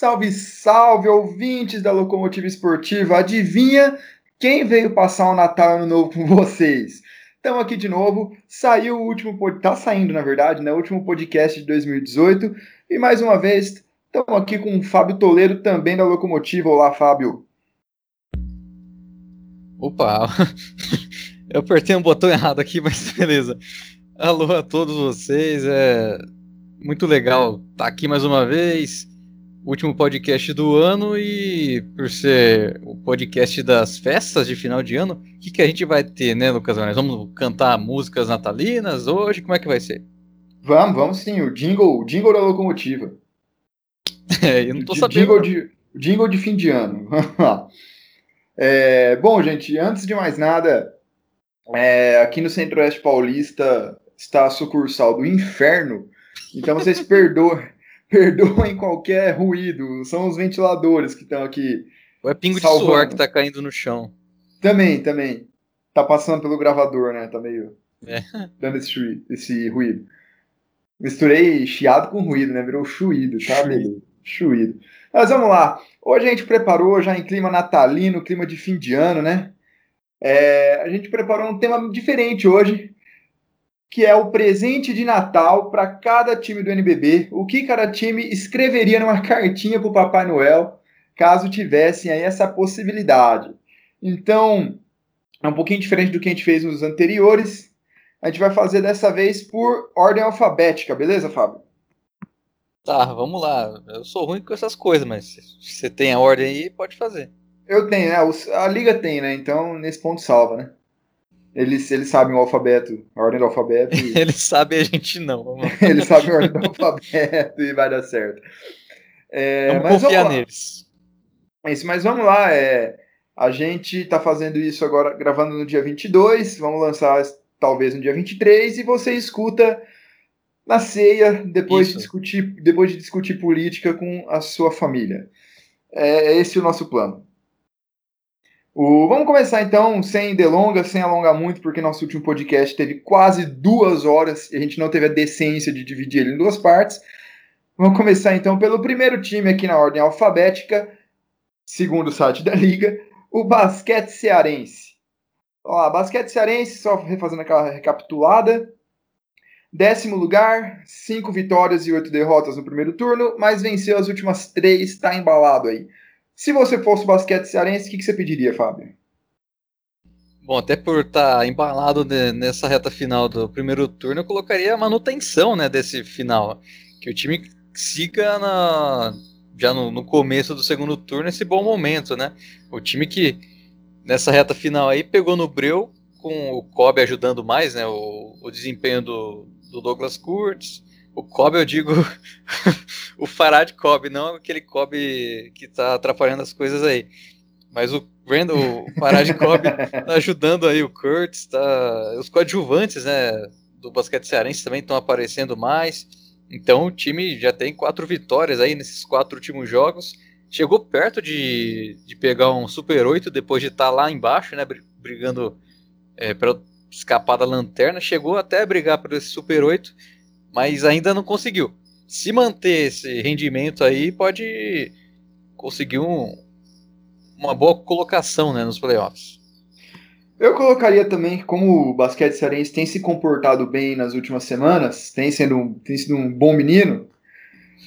Salve, salve, ouvintes da Locomotiva Esportiva. Adivinha quem veio passar o Natal Ano Novo com vocês? Estamos aqui de novo. Saiu o último podcast, tá saindo na verdade, né? O último podcast de 2018. E mais uma vez, estamos aqui com o Fábio Toledo, também da Locomotiva. Olá, Fábio. Opa, eu apertei um botão errado aqui, mas beleza. Alô a todos vocês, é muito legal estar aqui mais uma vez. Último podcast do ano e por ser o podcast das festas de final de ano, o que, que a gente vai ter, né, Lucas? Nós vamos cantar músicas natalinas hoje? Como é que vai ser? Vamos, vamos sim, o jingle, o jingle da locomotiva. É, eu não tô sabendo. Jingle de, jingle de fim de ano. é, bom, gente, antes de mais nada, é, aqui no Centro-Oeste Paulista está a sucursal do inferno, então vocês perdoem, perdoem qualquer ruído, são os ventiladores que estão aqui. Ou é pingo salvando. de suor que tá caindo no chão. Também, também. Tá passando pelo gravador, né? Tá meio É. dando esse, esse ruído. Misturei chiado com ruído, né? Virou chuído, tá? Beleza. Chuído. Mas vamos lá. Hoje a gente preparou já em clima natalino, clima de fim de ano, né? É, a gente preparou um tema diferente hoje, que é o presente de Natal para cada time do NBB. O que cada time escreveria numa cartinha para o Papai Noel, caso tivessem aí essa possibilidade. Então, é um pouquinho diferente do que a gente fez nos anteriores. A gente vai fazer dessa vez por ordem alfabética, beleza, Fábio? Tá, vamos lá. Eu sou ruim com essas coisas, mas se você tem a ordem aí, pode fazer. Eu tenho, né? A liga tem, né? Então, nesse ponto salva, né? Eles, eles sabem o alfabeto, a ordem do alfabeto. e- Ele sabe e a gente não. Eles sabem a ordem do alfabeto e vai dar certo. É, vamos confiar vamos neles. É isso, mas vamos lá. É, a gente tá fazendo isso agora, gravando no dia 22. Vamos lançar talvez no dia 23. E você escuta na ceia, depois de, discutir, depois de discutir política com a sua família. É esse o nosso plano. O- vamos começar então, sem delongas, sem alongar muito, porque nosso último podcast teve quase duas horas e a gente não teve a decência de dividir ele em duas partes. Vamos começar então pelo primeiro time aqui na ordem alfabética, segundo o site da Liga, o Basquete Cearense. Lá, Basquete Cearense, só refazendo aquela recapitulada. Décimo lugar, cinco vitórias e oito derrotas no primeiro turno, mas venceu as últimas três, tá embalado aí. Se você fosse basquete cearense, o que, que você pediria, Fábio? Bom, até por estar embalado ne- nessa reta final do primeiro turno, eu colocaria a manutenção né, desse final. Que o time siga na- já no, no começo do segundo turno esse bom momento, né? O time que nessa reta final aí pegou no breu com o Kobe ajudando mais, né? O, o desempenho do, do Douglas Kurtz. O Kobe, eu digo o Farad Kobe, não aquele Kobe que tá atrapalhando as coisas aí. Mas o Brandon, o Farad Kobe tá ajudando aí o Kurtz, tá... os coadjuvantes, né, do basquete cearense também estão aparecendo mais. Então o time já tem quatro vitórias aí nesses quatro últimos jogos. Chegou perto de, de pegar um Super 8 depois de estar lá embaixo, né, bri- brigando é, para escapar da lanterna. Chegou até a brigar por esse Super 8, mas ainda não conseguiu. Se manter esse rendimento aí, pode conseguir um, uma boa colocação né, nos playoffs. Eu colocaria também que como o basquete cearense tem se comportado bem nas últimas semanas, tem, sendo tem sido um bom menino,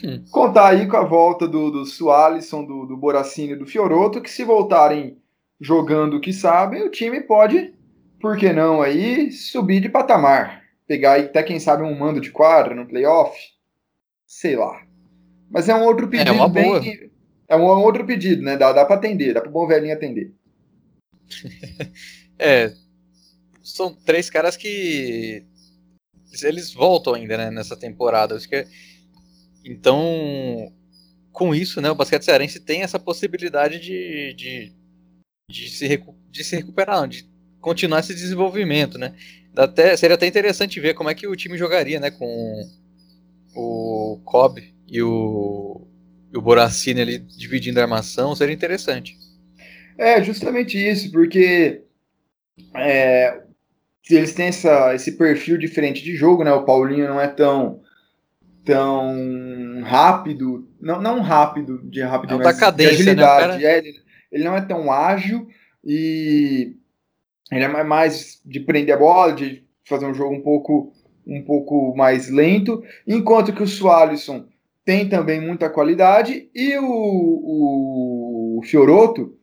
Hum. contar aí com a volta do, do Sualisson, do, do Boracini e do Fioroto, que se voltarem jogando o que sabem, o time pode, por que não aí, subir de patamar. Pegar aí até, quem sabe, um mando de quadra no playoff. Sei lá. Mas é um outro pedido uma bem... boa. É um outro pedido, né? Dá, dá pra atender, dá pro bom velhinho atender. É, são três caras que eles voltam ainda né, nessa temporada. Acho que é- Então, com isso, né, o basquete cearense tem essa possibilidade de, de, de, se, recu- de se recuperar, não, de continuar esse desenvolvimento, né? Até, seria até interessante ver como é que o time jogaria, né, com o Kobe e o, e o Boracini ali dividindo a armação, seria interessante. É, justamente isso, porque é, eles têm essa, esse perfil diferente de jogo, né? O Paulinho não é tão tão rápido, não, não rápido de rápido, é mas cadência, de agilidade. Né, ele, ele não é tão ágil e ele é mais de prender a bola, de fazer um jogo um pouco um pouco mais lento, enquanto que o Sualisson tem também muita qualidade e o, o Fioroto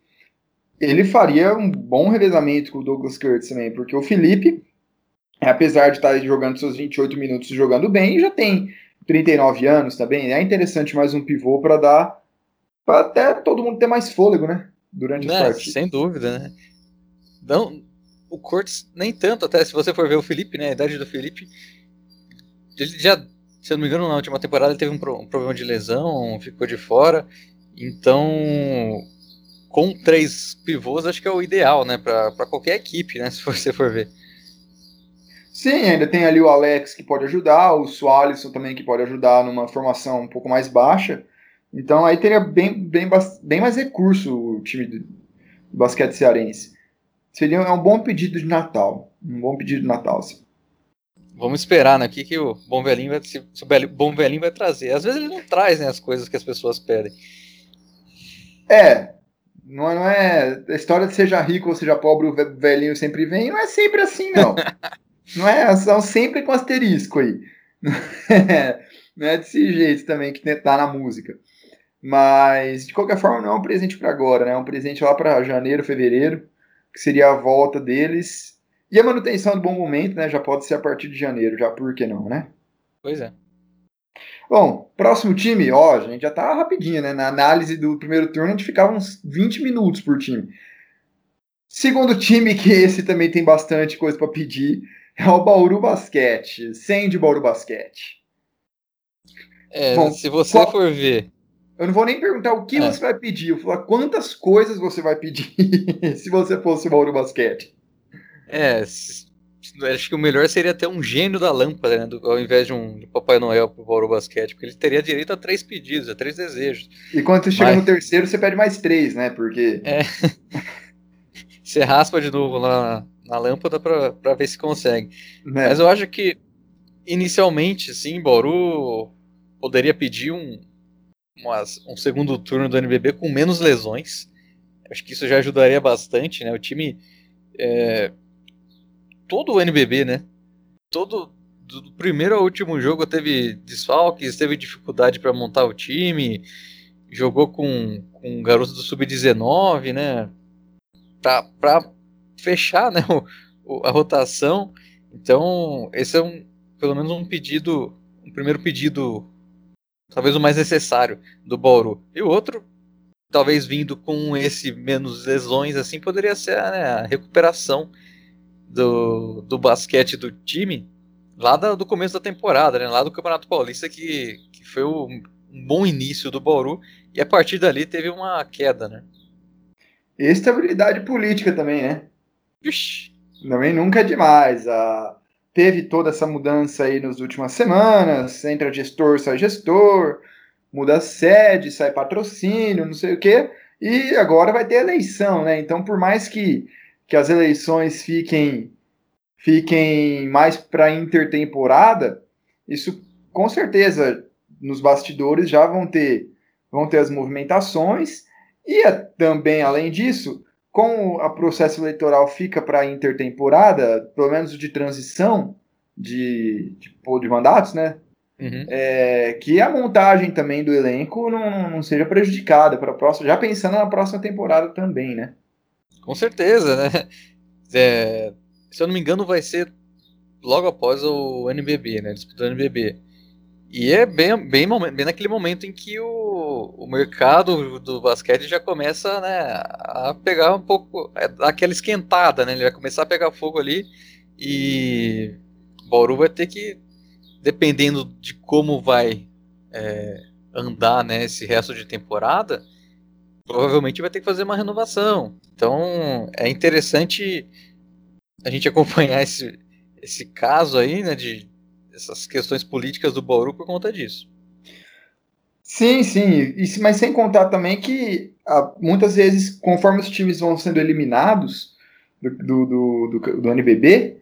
ele faria um bom revezamento com o Douglas Kurtz também, porque o Felipe, apesar de estar jogando seus 28 minutos jogando bem, já tem 39 anos também. É interessante mais um pivô para dar para até todo mundo ter mais fôlego, né? Durante é. Sem dúvida, né? Não, o Cortes nem tanto, até se você for ver o Felipe, né? A idade do Felipe, ele já, se eu não me engano, na última temporada ele teve um, pro, um problema de lesão, ficou de fora. Então, com três pivôs, acho que é o ideal, né? Para qualquer equipe, né? Se você for ver. Sim, ainda tem ali o Alex que pode ajudar, o Sualisson também que pode ajudar numa formação um pouco mais baixa. Então aí teria bem, bem, bem mais recurso o time do basquete cearense. Seria é um bom pedido de Natal. Um bom pedido de Natal. Sim. Vamos esperar, né? O que, que o Bom Velhinho vai, se, se o Bom Velhinho vai trazer. Às vezes ele não traz né, as coisas que as pessoas pedem. É, não é, não é. A história de seja rico ou seja pobre, o velhinho sempre vem, não é sempre assim, não. não é? São sempre com asterisco aí. Não é, desse jeito também que tá na música. Mas, de qualquer forma, não é um presente para agora, né? É um presente lá para janeiro, fevereiro, que seria a volta deles. E a manutenção do bom momento, né? Já pode ser a partir de janeiro, já por que não, né? Pois é. Bom, próximo time, ó, a gente já tá rapidinho, né? Na análise do primeiro turno, a gente ficava uns 20 minutos por time. Segundo time, que esse também tem bastante coisa para pedir, é o Bauru Basquete. Sem de Bauru Basquete. É, Bom, se você qual... for ver. Eu não vou nem perguntar o que é. você vai pedir, eu vou falar quantas coisas você vai pedir se você fosse o Bauru Basquete. É, acho que o melhor seria ter um gênio da lâmpada, né? Do, ao invés de um Papai Noel pro Bauru Basquete, porque ele teria direito a três pedidos, a três desejos. E quando você chega Mas... no terceiro, você pede mais três, né? Porque. É. você raspa de novo lá na, na lâmpada para ver se consegue. É. Mas eu acho que, inicialmente, sim, Bauru poderia pedir um, um segundo turno do NBB com menos lesões. Acho que isso já ajudaria bastante, né? O time. É, todo o NBB, né? Todo do primeiro ao último jogo teve desfalques, teve dificuldade para montar o time, jogou com, com garotos do sub-19, né? Para fechar, né? O, o, a rotação. Então, esse é um, pelo menos um pedido, um primeiro pedido, talvez o mais necessário do Bauru. E o outro, talvez vindo com esse menos lesões, assim, poderia ser né, a recuperação do, do basquete do time lá da, do começo da temporada, né? Lá do Campeonato Paulista, que, que foi o, um bom início do Bauru, e a partir dali teve uma queda, né? Estabilidade política também, né? Ixi. Também nunca é demais. Ah, teve toda essa mudança aí nas últimas semanas, entra gestor, sai gestor, muda sede, sai patrocínio, não sei o quê, e agora vai ter eleição, né? Então, por mais que que as eleições fiquem fiquem mais para intertemporada, isso com certeza nos bastidores já vão ter vão ter as movimentações e é também além disso, com o processo eleitoral fica para intertemporada, pelo menos de transição de, de, de mandatos, né? Uhum. É, que a montagem também do elenco não, não seja prejudicada para a próxima, já pensando na próxima temporada também, né? Com certeza, né? É, se eu não me engano, vai ser logo após o NBB, né? Disputa do NBB. E é bem, bem, bem naquele momento em que o, o mercado do basquete já começa né, a pegar um pouco, é, aquela esquentada, né? Ele vai começar a pegar fogo ali e o Bauru vai ter que, dependendo de como vai é, andar né, esse resto de temporada, provavelmente vai ter que fazer uma renovação. Então é interessante a gente acompanhar esse, esse caso aí, né, de essas questões políticas do Bauru por conta disso. Sim, sim, mas sem contar também que ah, muitas vezes, conforme os times vão sendo eliminados do, do, do, do NBB,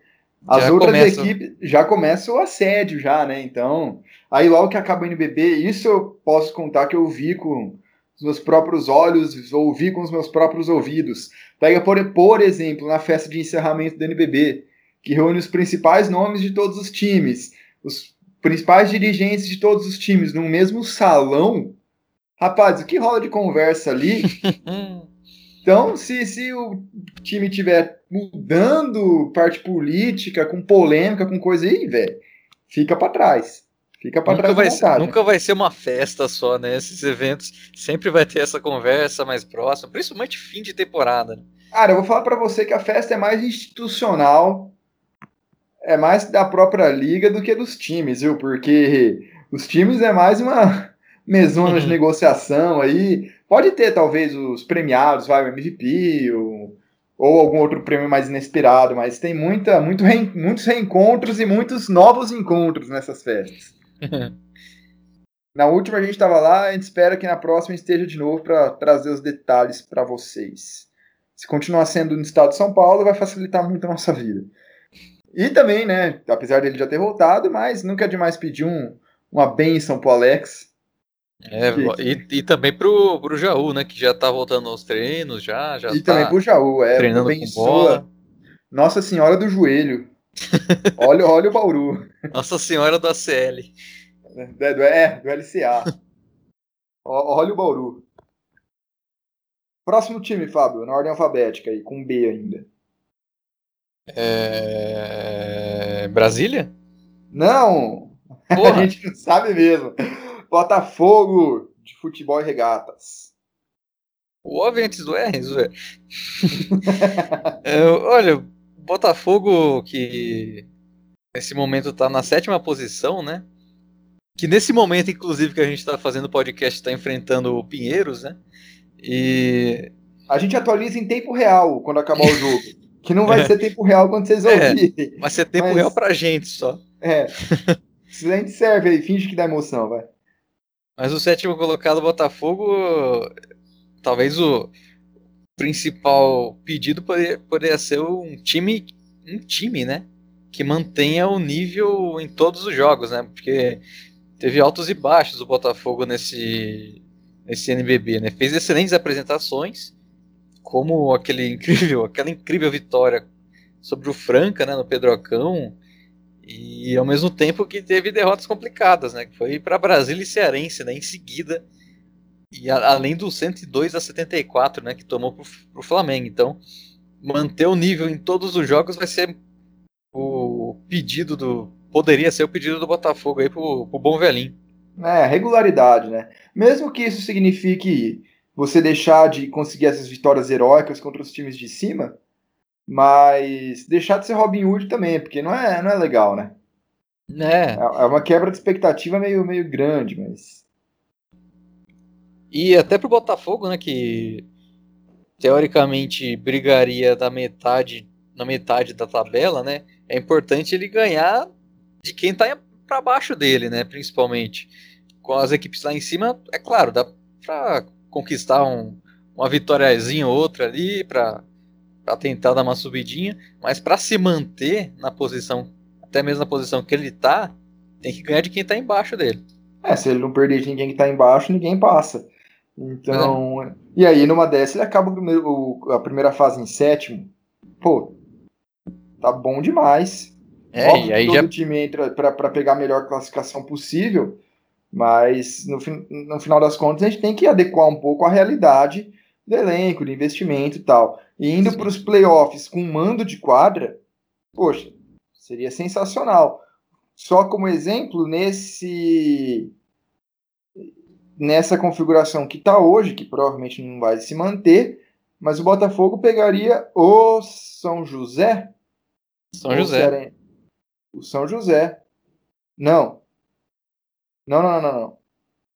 As já outras começa... equipes já começam o assédio já, né? Então, aí logo que acaba o NBB, isso eu posso contar que eu vi com os meus próprios olhos, ouvi com os meus próprios ouvidos. Pega, por, por exemplo, na festa de encerramento do NBB, que reúne os principais nomes de todos os times, os principais dirigentes de todos os times no mesmo salão. Rapaz, o que rola de conversa ali? Então, se, se o time tiver mudando parte política, com polêmica, com coisa aí, velho, fica para trás. Fica para trás. Vai ser, nunca vai ser uma festa só, né? Esses eventos sempre vai ter essa conversa mais próxima, principalmente fim de temporada. Né? Cara, eu vou falar para você que a festa é mais institucional, é mais da própria liga do que dos times, viu? Porque os times é mais uma mesona uhum. de negociação aí. Pode ter, talvez, os premiados, vai, o MVP, ou, ou algum outro prêmio mais inesperado, mas tem muita, muito re, muitos reencontros e muitos novos encontros nessas festas. na última a gente estava lá, a gente espera que na próxima esteja de novo para trazer os detalhes para vocês. Se continuar sendo no estado de São Paulo, vai facilitar muito a nossa vida. E também, né, apesar dele já ter voltado, mas nunca é demais pedir um, uma benção pro Alex, é, e, e, também pro, pro Jaú, né? Que já tá voltando aos treinos, já. já e tá também pro Jaú, é. Treinando com bola. Nossa Senhora do Joelho. olha, olha o Bauru. Nossa Senhora do ACL. É, do, é, do LCA. olha o Bauru. Próximo time, Fábio, na ordem alfabética aí, com B ainda. É... Brasília? Não! Porra. A gente não sabe mesmo. Botafogo de futebol e regatas. O O antes do R, Zé. é, olha, Botafogo que nesse momento está na sétima posição, né? Que nesse momento, inclusive, que a gente está fazendo o podcast, está enfrentando o Pinheiros, né? E. A gente atualiza em tempo real quando acabar o jogo. Que não vai é. ser tempo real quando vocês é, ouvirem. Vai ser tempo Mas... real pra gente só. É. Se a gente serve aí, finge que dá emoção, vai. Mas o sétimo colocado, Botafogo, talvez o principal pedido poderia, poderia ser um time, um time, né? Que mantenha o nível em todos os jogos, né? Porque teve altos e baixos o Botafogo nesse, nesse NBB, né? Fez excelentes apresentações, como aquele incrível, aquela incrível vitória sobre o Franca, né? No Pedrocão e ao mesmo tempo que teve derrotas complicadas, né? Que foi para Brasília e Cearense, né? Em seguida. E a, além do 102 a 74, né? Que tomou para o Flamengo. Então, manter o nível em todos os jogos vai ser o pedido do. Poderia ser o pedido do Botafogo aí pro, pro bom velhinho. É, regularidade, né? Mesmo que isso signifique você deixar de conseguir essas vitórias heróicas contra os times de cima, mas deixar de ser Robin Hood também, porque não é, não é legal, né? É. É uma quebra de expectativa meio, meio grande, mas. E até pro Botafogo, né, que teoricamente brigaria da metade na metade da tabela, né? É importante ele ganhar de quem tá para baixo dele, né, principalmente. Com as equipes lá em cima, é claro, dá para conquistar um, uma vitóriazinha ou outra ali para tentar dar uma subidinha, mas para se manter na posição, até mesmo na posição que ele tá, tem que ganhar de quem tá embaixo dele. É, se ele não perder de ninguém que tá embaixo, ninguém passa. Então, é. e aí numa dessa ele acaba a primeira fase em sétimo. Pô, tá bom demais. É, Óbvio e aí todo já... time entra para pegar a melhor classificação possível, mas no, no final das contas a gente tem que adequar um pouco a realidade do elenco, de investimento e tal. E indo para os playoffs com mando de quadra, poxa, seria sensacional. Só como exemplo, nesse nessa configuração que está hoje, que provavelmente não vai se manter, mas o Botafogo pegaria o São José. São José. O São José. Não. Não, não, não, não.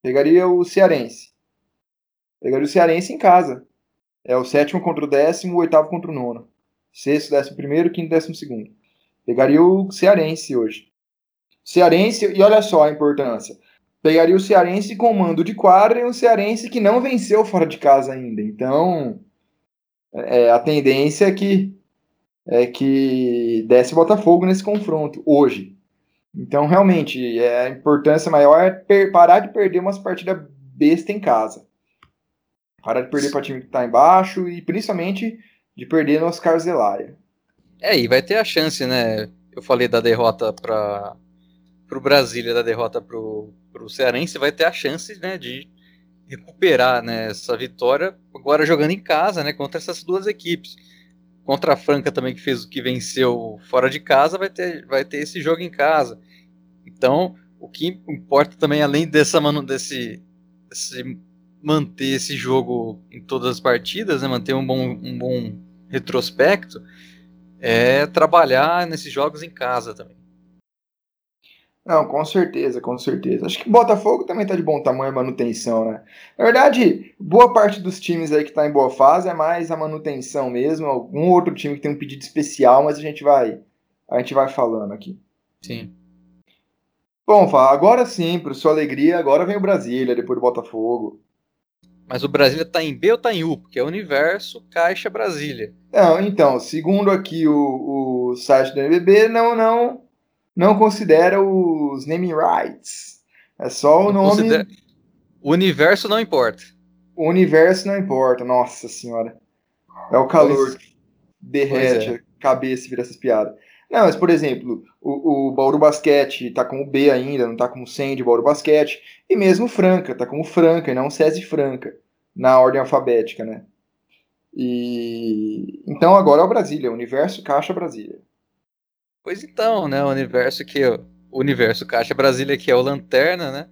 Pegaria o Cearense. Pegaria o Cearense em casa. É o sétimo contra o décimo, o oitavo contra o nono. Sexto, décimo primeiro, quinto, décimo segundo. Pegaria o Cearense hoje. Cearense, e olha só a importância. Pegaria o Cearense com mando de quadra e um Cearense que não venceu fora de casa ainda. Então, é, a tendência é que é que desse Botafogo nesse confronto hoje. Então, realmente, é, a importância maior é parar de perder umas partidas besta em casa. Parar de perder para time que está embaixo e principalmente de perder no Oscar Zelaya. É, e vai ter a chance, né? Eu falei da derrota para o Brasília, da derrota para o Cearense, vai ter a chance né, de recuperar né, essa vitória agora jogando em casa, né, contra essas duas equipes. Contra a Franca também que fez o que venceu fora de casa, vai ter, vai ter esse jogo em casa. Então, o que importa também, além dessa desse, desse manter esse jogo em todas as partidas, né, manter um bom, um bom retrospecto, é trabalhar nesses jogos em casa também. Não, com certeza, com certeza. Acho que Botafogo também tá de bom tamanho a manutenção, né? Na verdade, boa parte dos times aí que tá em boa fase é mais a manutenção mesmo. Algum outro time que tem um pedido especial, mas a gente vai, a gente vai falando aqui. Sim. Bom, agora sim, para sua alegria, agora vem o Brasília, depois do Botafogo. Mas o Brasília tá em B ou tá em U? Porque é Universo Caixa Brasília. Não, então, segundo aqui o, o site do NBB, não, não não considera os naming rights. É só o não nome. Considera... O universo não importa. O universo não importa, nossa senhora. É o calor pois... que derrete é. a cabeça e vira essas piadas. Não, mas por exemplo, o, o Bauru Basquete tá como B ainda, não tá como Sem de Bauru Basquete. E mesmo Franca, tá como Franca e não SESI Franca, na ordem alfabética, né? E então agora é o Brasília, Universo Caixa Brasília. Pois então, né? O universo que o universo Caixa Brasília que é o Lanterna, né?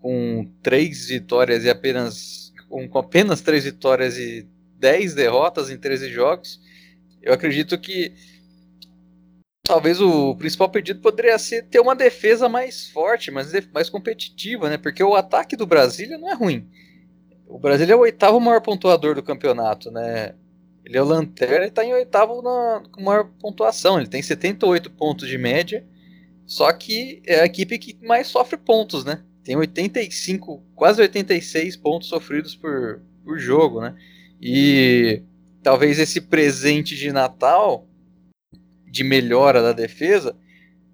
Com três vitórias e apenas com, apenas três vitórias e dez derrotas em 13 jogos. Eu acredito que talvez o principal pedido poderia ser ter uma defesa mais forte, mais, mais competitiva, né? Porque o ataque do Brasília não é ruim. O Brasília é o oitavo maior pontuador do campeonato, né? Ele é o Lanterna e está em oitavo na, com maior pontuação. Ele tem 78 pontos de média. Só que é a equipe que mais sofre pontos, né? Tem 85, quase 86 pontos sofridos por, por jogo, né? E talvez esse presente de Natal de melhora da defesa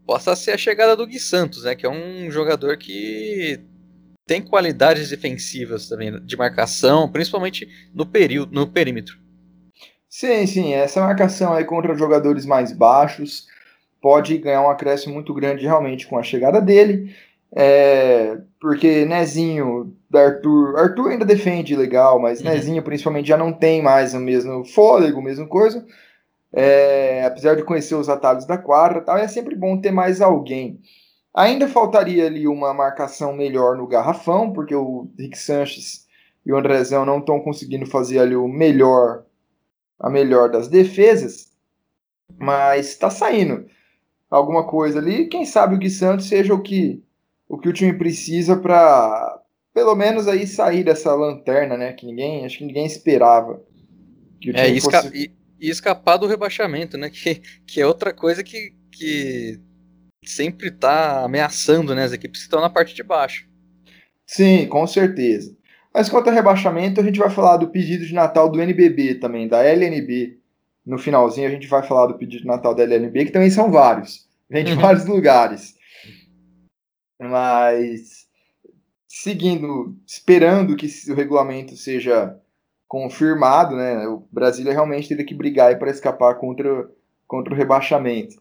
possa ser a chegada do Gui Santos, né? Que é um jogador que tem qualidades defensivas também de marcação, principalmente no período, no perímetro. Sim, sim, essa marcação aí contra jogadores mais baixos pode ganhar um acréscimo muito grande realmente com a chegada dele. É, porque Nezinho, Arthur, Arthur ainda defende legal, mas uhum. Nezinho principalmente já não tem mais o mesmo fôlego, mesmo coisa. É, apesar de conhecer os atalhos da quadra, tal, é sempre bom ter mais alguém. Ainda faltaria ali uma marcação melhor no garrafão, porque o Rick Sanches e o Andrezão não estão conseguindo fazer ali o melhor a melhor das defesas, mas está saindo alguma coisa ali. Quem sabe o Gui Santos seja o que o que o time precisa para pelo menos aí sair dessa lanterna, né? Que ninguém, acho que ninguém esperava. Que o é, time é, fosse... e, e, escapar do rebaixamento, né? Que, que é outra coisa que, que sempre está ameaçando, né? As equipes que estão na parte de baixo. Sim, com certeza. Mas quanto ao rebaixamento, a gente vai falar do pedido de Natal do NBB também, da LNB. No finalzinho a gente vai falar do pedido de Natal da LNB, que também são vários. Vem de uhum. vários lugares. Mas seguindo, esperando que o regulamento seja confirmado, né? O Brasília realmente teria que brigar para escapar contra, contra o rebaixamento.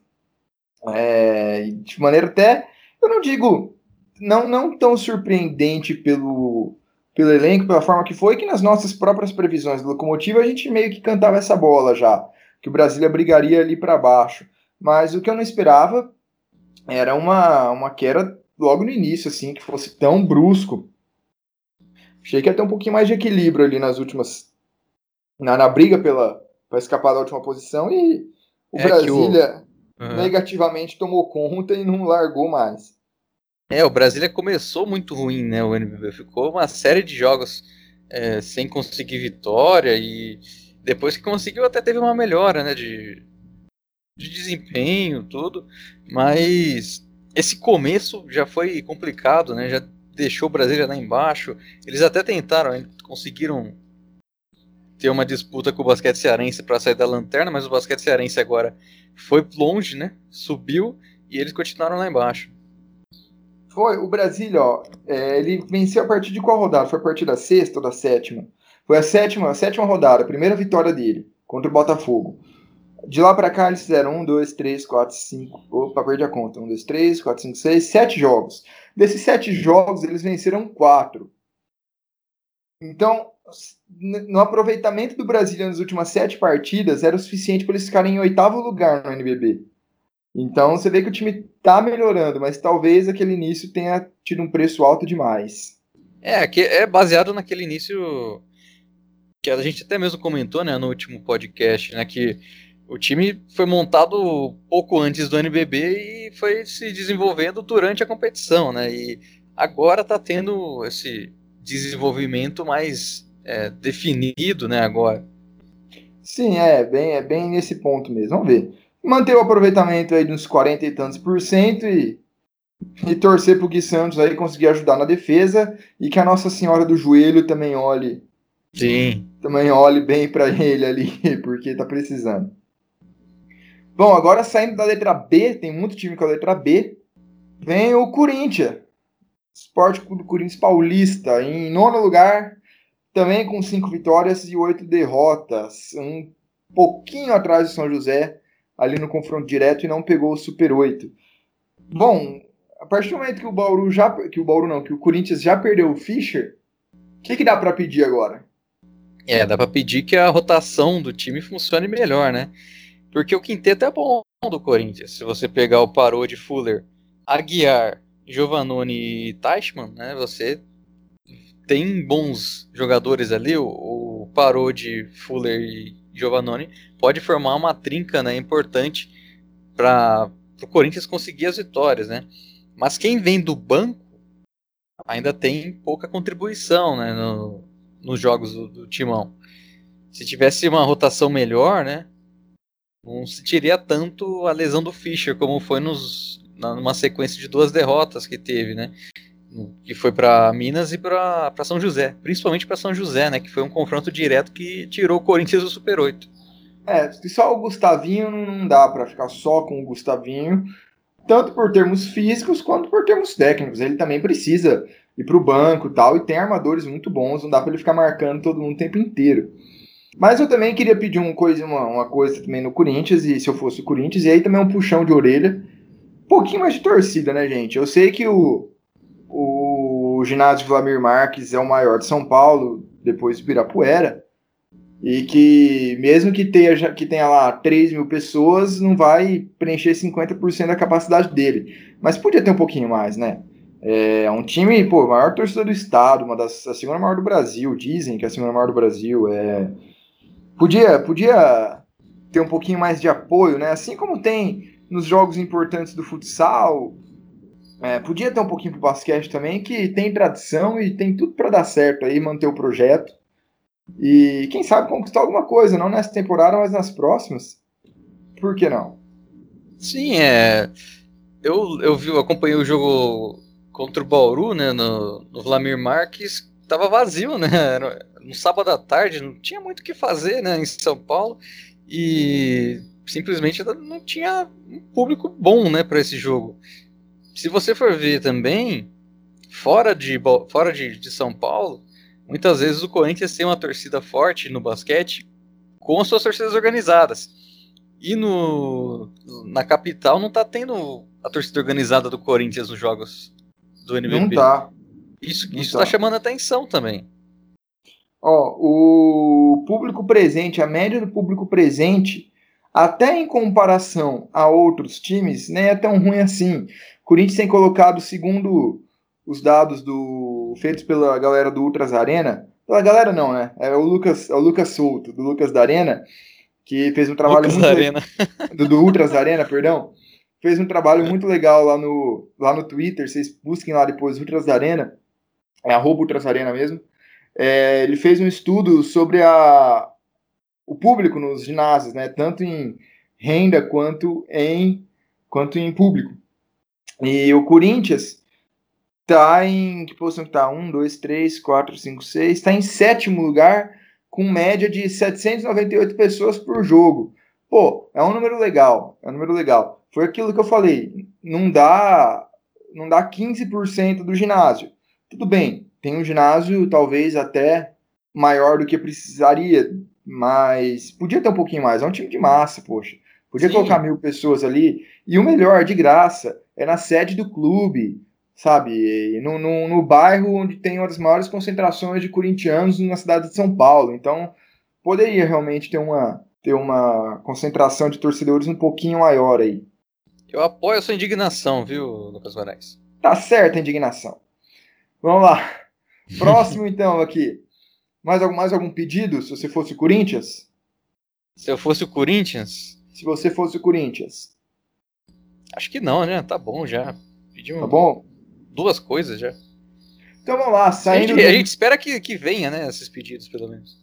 É, de maneira até, eu não digo, não, não tão surpreendente pelo, pelo elenco, pela forma que foi, que nas nossas próprias previsões do Locomotiva a gente meio que cantava essa bola já, que o Brasília brigaria ali para baixo. Mas o que eu não esperava era uma, uma queda logo no início, assim, que fosse tão brusco. Achei que ia ter um pouquinho mais de equilíbrio ali nas últimas. na, na briga pela para escapar da última posição e o é Brasília o... Uhum. negativamente tomou conta e não largou mais. É, o Brasília começou muito ruim, né? O NBB ficou uma série de jogos é, sem conseguir vitória e depois que conseguiu até teve uma melhora, né? De, de desempenho, tudo. Mas esse começo já foi complicado, né? Já deixou o Brasília lá embaixo. Eles até tentaram, conseguiram ter uma disputa com o basquete cearense para sair da lanterna, mas o basquete cearense agora foi longe, né? Subiu e eles continuaram lá embaixo. Foi, o Brasília, ó, é, ele venceu a partir de qual rodada? Foi a partir da sexta ou da sétima? Foi a sétima, a sétima rodada, a primeira vitória dele contra o Botafogo. De lá para cá eles fizeram 1, 2, 3, 4, 5. Opa, perdi a conta. 1, 2, 3, 4, 5, 6, 7 jogos. Desses 7 jogos, eles venceram 4. Então, no aproveitamento do Brasília nas últimas 7 partidas, era o suficiente para eles ficarem em oitavo lugar no NBB. Então você vê que o time está melhorando, mas talvez aquele início tenha tido um preço alto demais. É, que é baseado naquele início que a gente até mesmo comentou, né, no último podcast, né, que o time foi montado pouco antes do NBB e foi se desenvolvendo durante a competição, né? E agora está tendo esse desenvolvimento mais é, definido, né? Agora. Sim, é bem, é bem nesse ponto mesmo. Vamos ver. Manter o aproveitamento aí nos 40 e tantos por cento e, e torcer para o Gui Santos aí conseguir ajudar na defesa e que a Nossa Senhora do Joelho também olhe. Sim. Também olhe bem para ele ali, porque está precisando. Bom, agora saindo da letra B, tem muito time com a letra B, vem o Corinthians. Esporte Clube Corinthians Paulista, em nono lugar, também com cinco vitórias e oito derrotas. Um pouquinho atrás do São José, ali no confronto direto, e não pegou o Super 8. Bom, a partir do momento que o Bauru já. Que o Bauru não, que o Corinthians já perdeu o Fischer, o que, que dá para pedir agora? É, dá para pedir que a rotação do time funcione melhor, né? Porque o quinteto é bom do Corinthians. Se você pegar o Parô de Fuller, Aguiar, Giovannone e Teichmann, né, você tem bons jogadores ali. O, o de Fuller e Giovannone pode formar uma trinca né, importante para o Corinthians conseguir as vitórias. Né? Mas quem vem do banco ainda tem pouca contribuição né, no, nos jogos do, do Timão. Se tivesse uma rotação melhor, né, não sentiria tanto a lesão do Fischer como foi nos numa sequência de duas derrotas que teve, né? Que foi para Minas e para São José, principalmente para São José, né? Que foi um confronto direto que tirou o Corinthians do Super 8. É, só o Gustavinho não dá para ficar só com o Gustavinho, tanto por termos físicos quanto por termos técnicos. Ele também precisa ir para o banco tal, e tem armadores muito bons, não dá para ele ficar marcando todo mundo o tempo inteiro. Mas eu também queria pedir uma coisa, uma, uma coisa também no Corinthians, e se eu fosse o Corinthians, e aí também um puxão de orelha. Um pouquinho mais de torcida, né, gente? Eu sei que o, o ginásio Vladimir Marques é o maior de São Paulo, depois do Pirapuera, e que mesmo que tenha, que tenha lá 3 mil pessoas, não vai preencher 50% da capacidade dele. Mas podia ter um pouquinho mais, né? É um time, pô, maior torcida do estado, uma das a segunda maior do Brasil, dizem que é a segunda maior do Brasil. É, Podia, podia ter um pouquinho mais de apoio, né? Assim como tem nos jogos importantes do futsal. É, podia ter um pouquinho pro basquete também, que tem tradição e tem tudo para dar certo aí, manter o projeto. E quem sabe conquistar alguma coisa, não nessa temporada, mas nas próximas. Por que não? Sim, é. Eu, eu vi, acompanhei o jogo contra o Bauru, né, no, no Vlamir Marques, tava vazio, né? no sábado à tarde, não tinha muito o que fazer, né, em São Paulo. E simplesmente não tinha um público bom, né, para esse jogo. Se você for ver também, fora de fora de, de São Paulo, muitas vezes o Corinthians tem uma torcida forte no basquete com as suas torcidas organizadas. E no, na capital não tá tendo a torcida organizada do Corinthians nos jogos do NBB. Não tá. Isso, isso tá. tá chamando atenção também. Ó, o público presente, a média do público presente, até em comparação a outros times, nem é tão ruim assim. Corinthians tem colocado, segundo os dados do feitos pela galera do Ultras Arena, pela galera não, né? É o Lucas, é o Lucas Souto, do Lucas da Arena, que fez um trabalho Lucas muito Arena. Do, do Ultras Arena, perdão. Fez um trabalho muito legal lá no, lá no Twitter, vocês busquem lá depois Ultras da Arena, é arroba Ultras Arena mesmo é, ele fez um estudo sobre a, o público nos ginásios, né, tanto em renda quanto em, quanto em público. E o Corinthians está em. Que posição que tá? 1, 2, 3, 4, 5, 6. Está em sétimo lugar com média de 798 pessoas por jogo. Pô, é um número legal, é um número legal. Foi aquilo que eu falei, não dá, não dá 15% do ginásio. Tudo bem, tem um ginásio talvez até maior do que precisaria, mas podia ter um pouquinho mais. É um time de massa, poxa. Podia Sim. colocar mil pessoas ali. E o melhor, de graça, é na sede do clube, sabe? No, no, no bairro onde tem uma das maiores concentrações de corintianos na cidade de São Paulo. Então, poderia realmente ter uma, ter uma concentração de torcedores um pouquinho maior aí. Eu apoio a sua indignação, viu, Lucas Moraes? Tá certa a indignação. Vamos lá. Próximo, então, aqui. Mais algum, mais algum pedido, se você fosse o Corinthians? Se eu fosse o Corinthians? Se você fosse o Corinthians. Acho que não, né? Tá bom já. Pedi um... Tá bom? Duas coisas já. Então vamos lá, saindo. A gente, do... a gente espera que, que venha, né? Esses pedidos, pelo menos.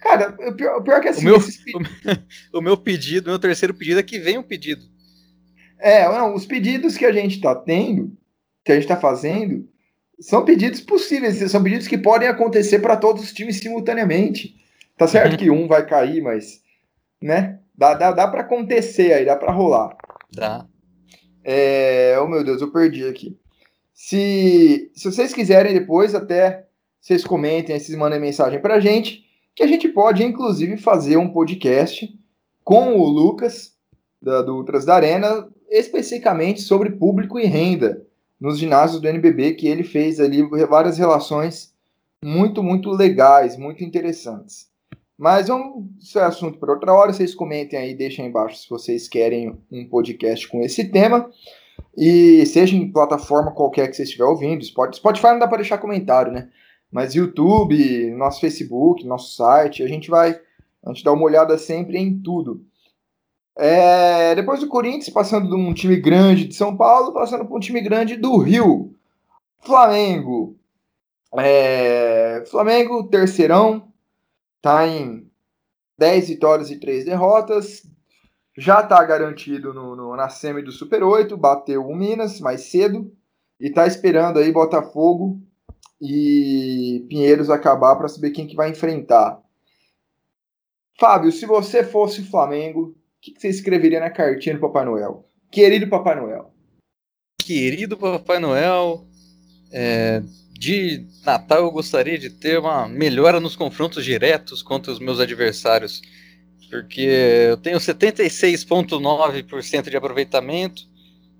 Cara, o pior, o pior é que assim. O meu, o meu pedido, o meu terceiro pedido é que venha um pedido. É, não, os pedidos que a gente tá tendo, que a gente tá fazendo, são pedidos possíveis, são pedidos que podem acontecer para todos os times simultaneamente. Tá certo uhum. que um vai cair, mas, né? Dá, dá, dá para acontecer aí, dá para rolar. Dá. É, oh meu Deus, eu perdi aqui. Se, se vocês quiserem depois, até vocês comentem, vocês mandem mensagem pra gente, que a gente pode, inclusive, fazer um podcast com o Lucas, da, do Ultras da Arena, especificamente sobre público e renda nos ginásios do NBB, que ele fez ali várias relações muito, muito legais, muito interessantes. Mas vamos, isso é assunto para outra hora. Vocês comentem aí, deixem embaixo se vocês querem um podcast com esse tema. E seja em plataforma qualquer que você estiver ouvindo, Spotify não dá para deixar comentário, né? Mas YouTube, nosso Facebook, nosso site, a gente vai, a gente dá uma olhada sempre em tudo. É, depois do Corinthians, passando de um time grande de São Paulo, passando para um time grande do Rio. Flamengo. É, Flamengo, terceirão, tá em 10 vitórias e 3 derrotas. Já está garantido no, no, na semi do Super 8, bateu o Minas mais cedo. E está esperando aí Botafogo e Pinheiros acabar para saber quem que vai enfrentar. Fábio, se você fosse o Flamengo, que, que você escreveria na cartinha do Papai Noel? Querido Papai Noel. Querido Papai Noel, é, de Natal eu gostaria de ter uma melhora nos confrontos diretos contra os meus adversários. Porque eu tenho 76,9% de aproveitamento.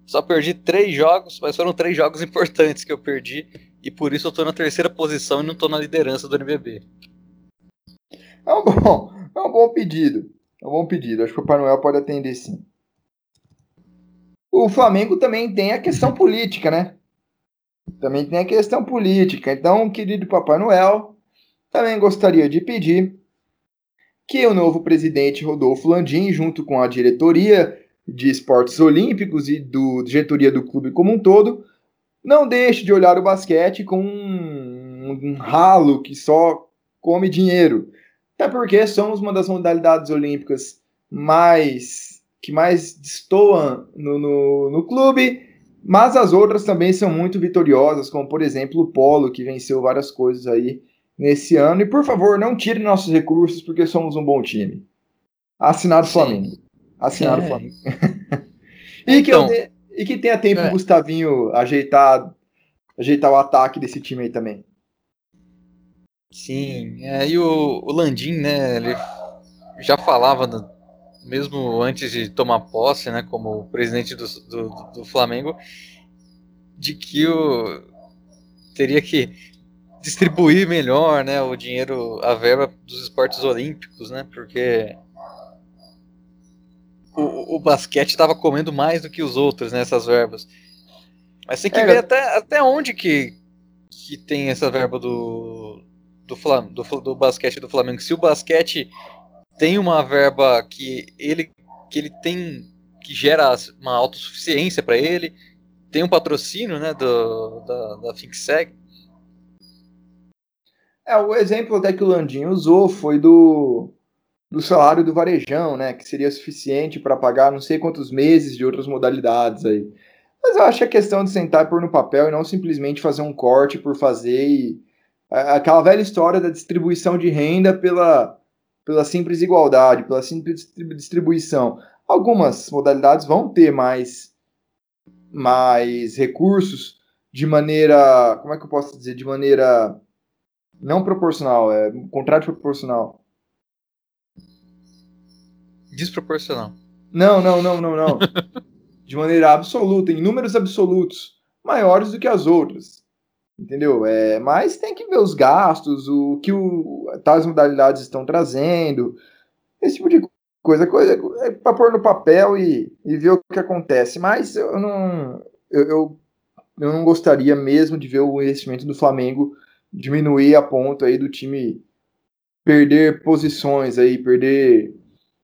Só perdi três jogos, mas foram três jogos importantes que eu perdi. E por isso eu estou na terceira posição e não estou na liderança do NBB. É um bom, é um bom pedido. É um bom pedido. Acho que o Papai Noel pode atender sim. O Flamengo também tem a questão política, né? Também tem a questão política. Então, querido Papai Noel, também gostaria de pedir que o novo presidente Rodolfo Landim, junto com a diretoria de esportes olímpicos e do diretoria do clube como um todo, não deixe de olhar o basquete com um, um ralo que só come dinheiro. Até porque somos uma das modalidades olímpicas mais que mais destoam no, no, no clube, mas as outras também são muito vitoriosas, como por exemplo o polo, que venceu várias coisas aí nesse ano. E por favor, não tire nossos recursos, porque somos um bom time. Assinado. Flamengo. Assinado é. Flamengo. e, então, que e que tenha tempo é. o Gustavinho ajeitar, ajeitar o ataque desse time aí também. Sim, é, e o, o Landim, né, ele já falava, no, mesmo antes de tomar posse, né, como presidente do, do, do Flamengo, de que o, teria que distribuir melhor, né, o dinheiro, a verba dos esportes olímpicos, né, porque o, o basquete estava comendo mais do que os outros nessas né, verbas. Mas tem que é, ver até, até onde que, que tem essa verba do, do, do, do basquete do Flamengo. Se o basquete tem uma verba que ele, que ele tem que gera uma autossuficiência para ele, tem um patrocínio né, do, da, da FinSeg. É, o exemplo até que o Landinho usou foi do, do salário do varejão, né? Que seria suficiente para pagar não sei quantos meses de outras modalidades aí. Mas eu acho que é questão de sentar e pôr no papel e não simplesmente fazer um corte por fazer e aquela velha história da distribuição de renda pela, pela simples igualdade, pela simples distribuição. Algumas modalidades vão ter mais, mais recursos de maneira, como é que eu posso dizer, de maneira não proporcional, é contrário de proporcional. Desproporcional. Não, não, não, não, não. de maneira absoluta, em números absolutos, maiores do que as outras. Entendeu? É, mas tem que ver os gastos, o que o, tais modalidades estão trazendo, esse tipo de coisa, coisa é para pôr no papel e, e ver o que acontece. Mas eu não, eu, eu, eu não gostaria mesmo de ver o investimento do Flamengo diminuir a ponto aí do time perder posições aí, perder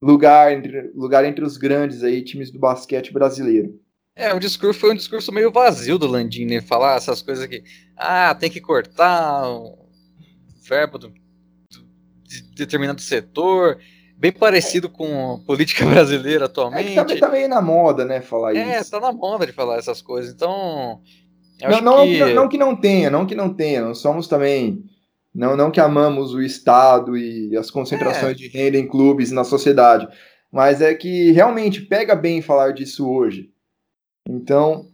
lugar entre, lugar entre os grandes aí, times do basquete brasileiro. É, o discurso foi um discurso meio vazio do Landini, né? falar essas coisas que, ah, tem que cortar o verbo do, do, de determinado setor, bem parecido com a política brasileira atualmente. É que tá, tá meio na moda, né, falar é, isso. É, tá na moda de falar essas coisas, então... Não, não, que... Não, não que não tenha, não que não tenha, nós somos também... Não, não que amamos o Estado e as concentrações é. de renda em clubes na sociedade, mas é que realmente pega bem falar disso hoje. Então,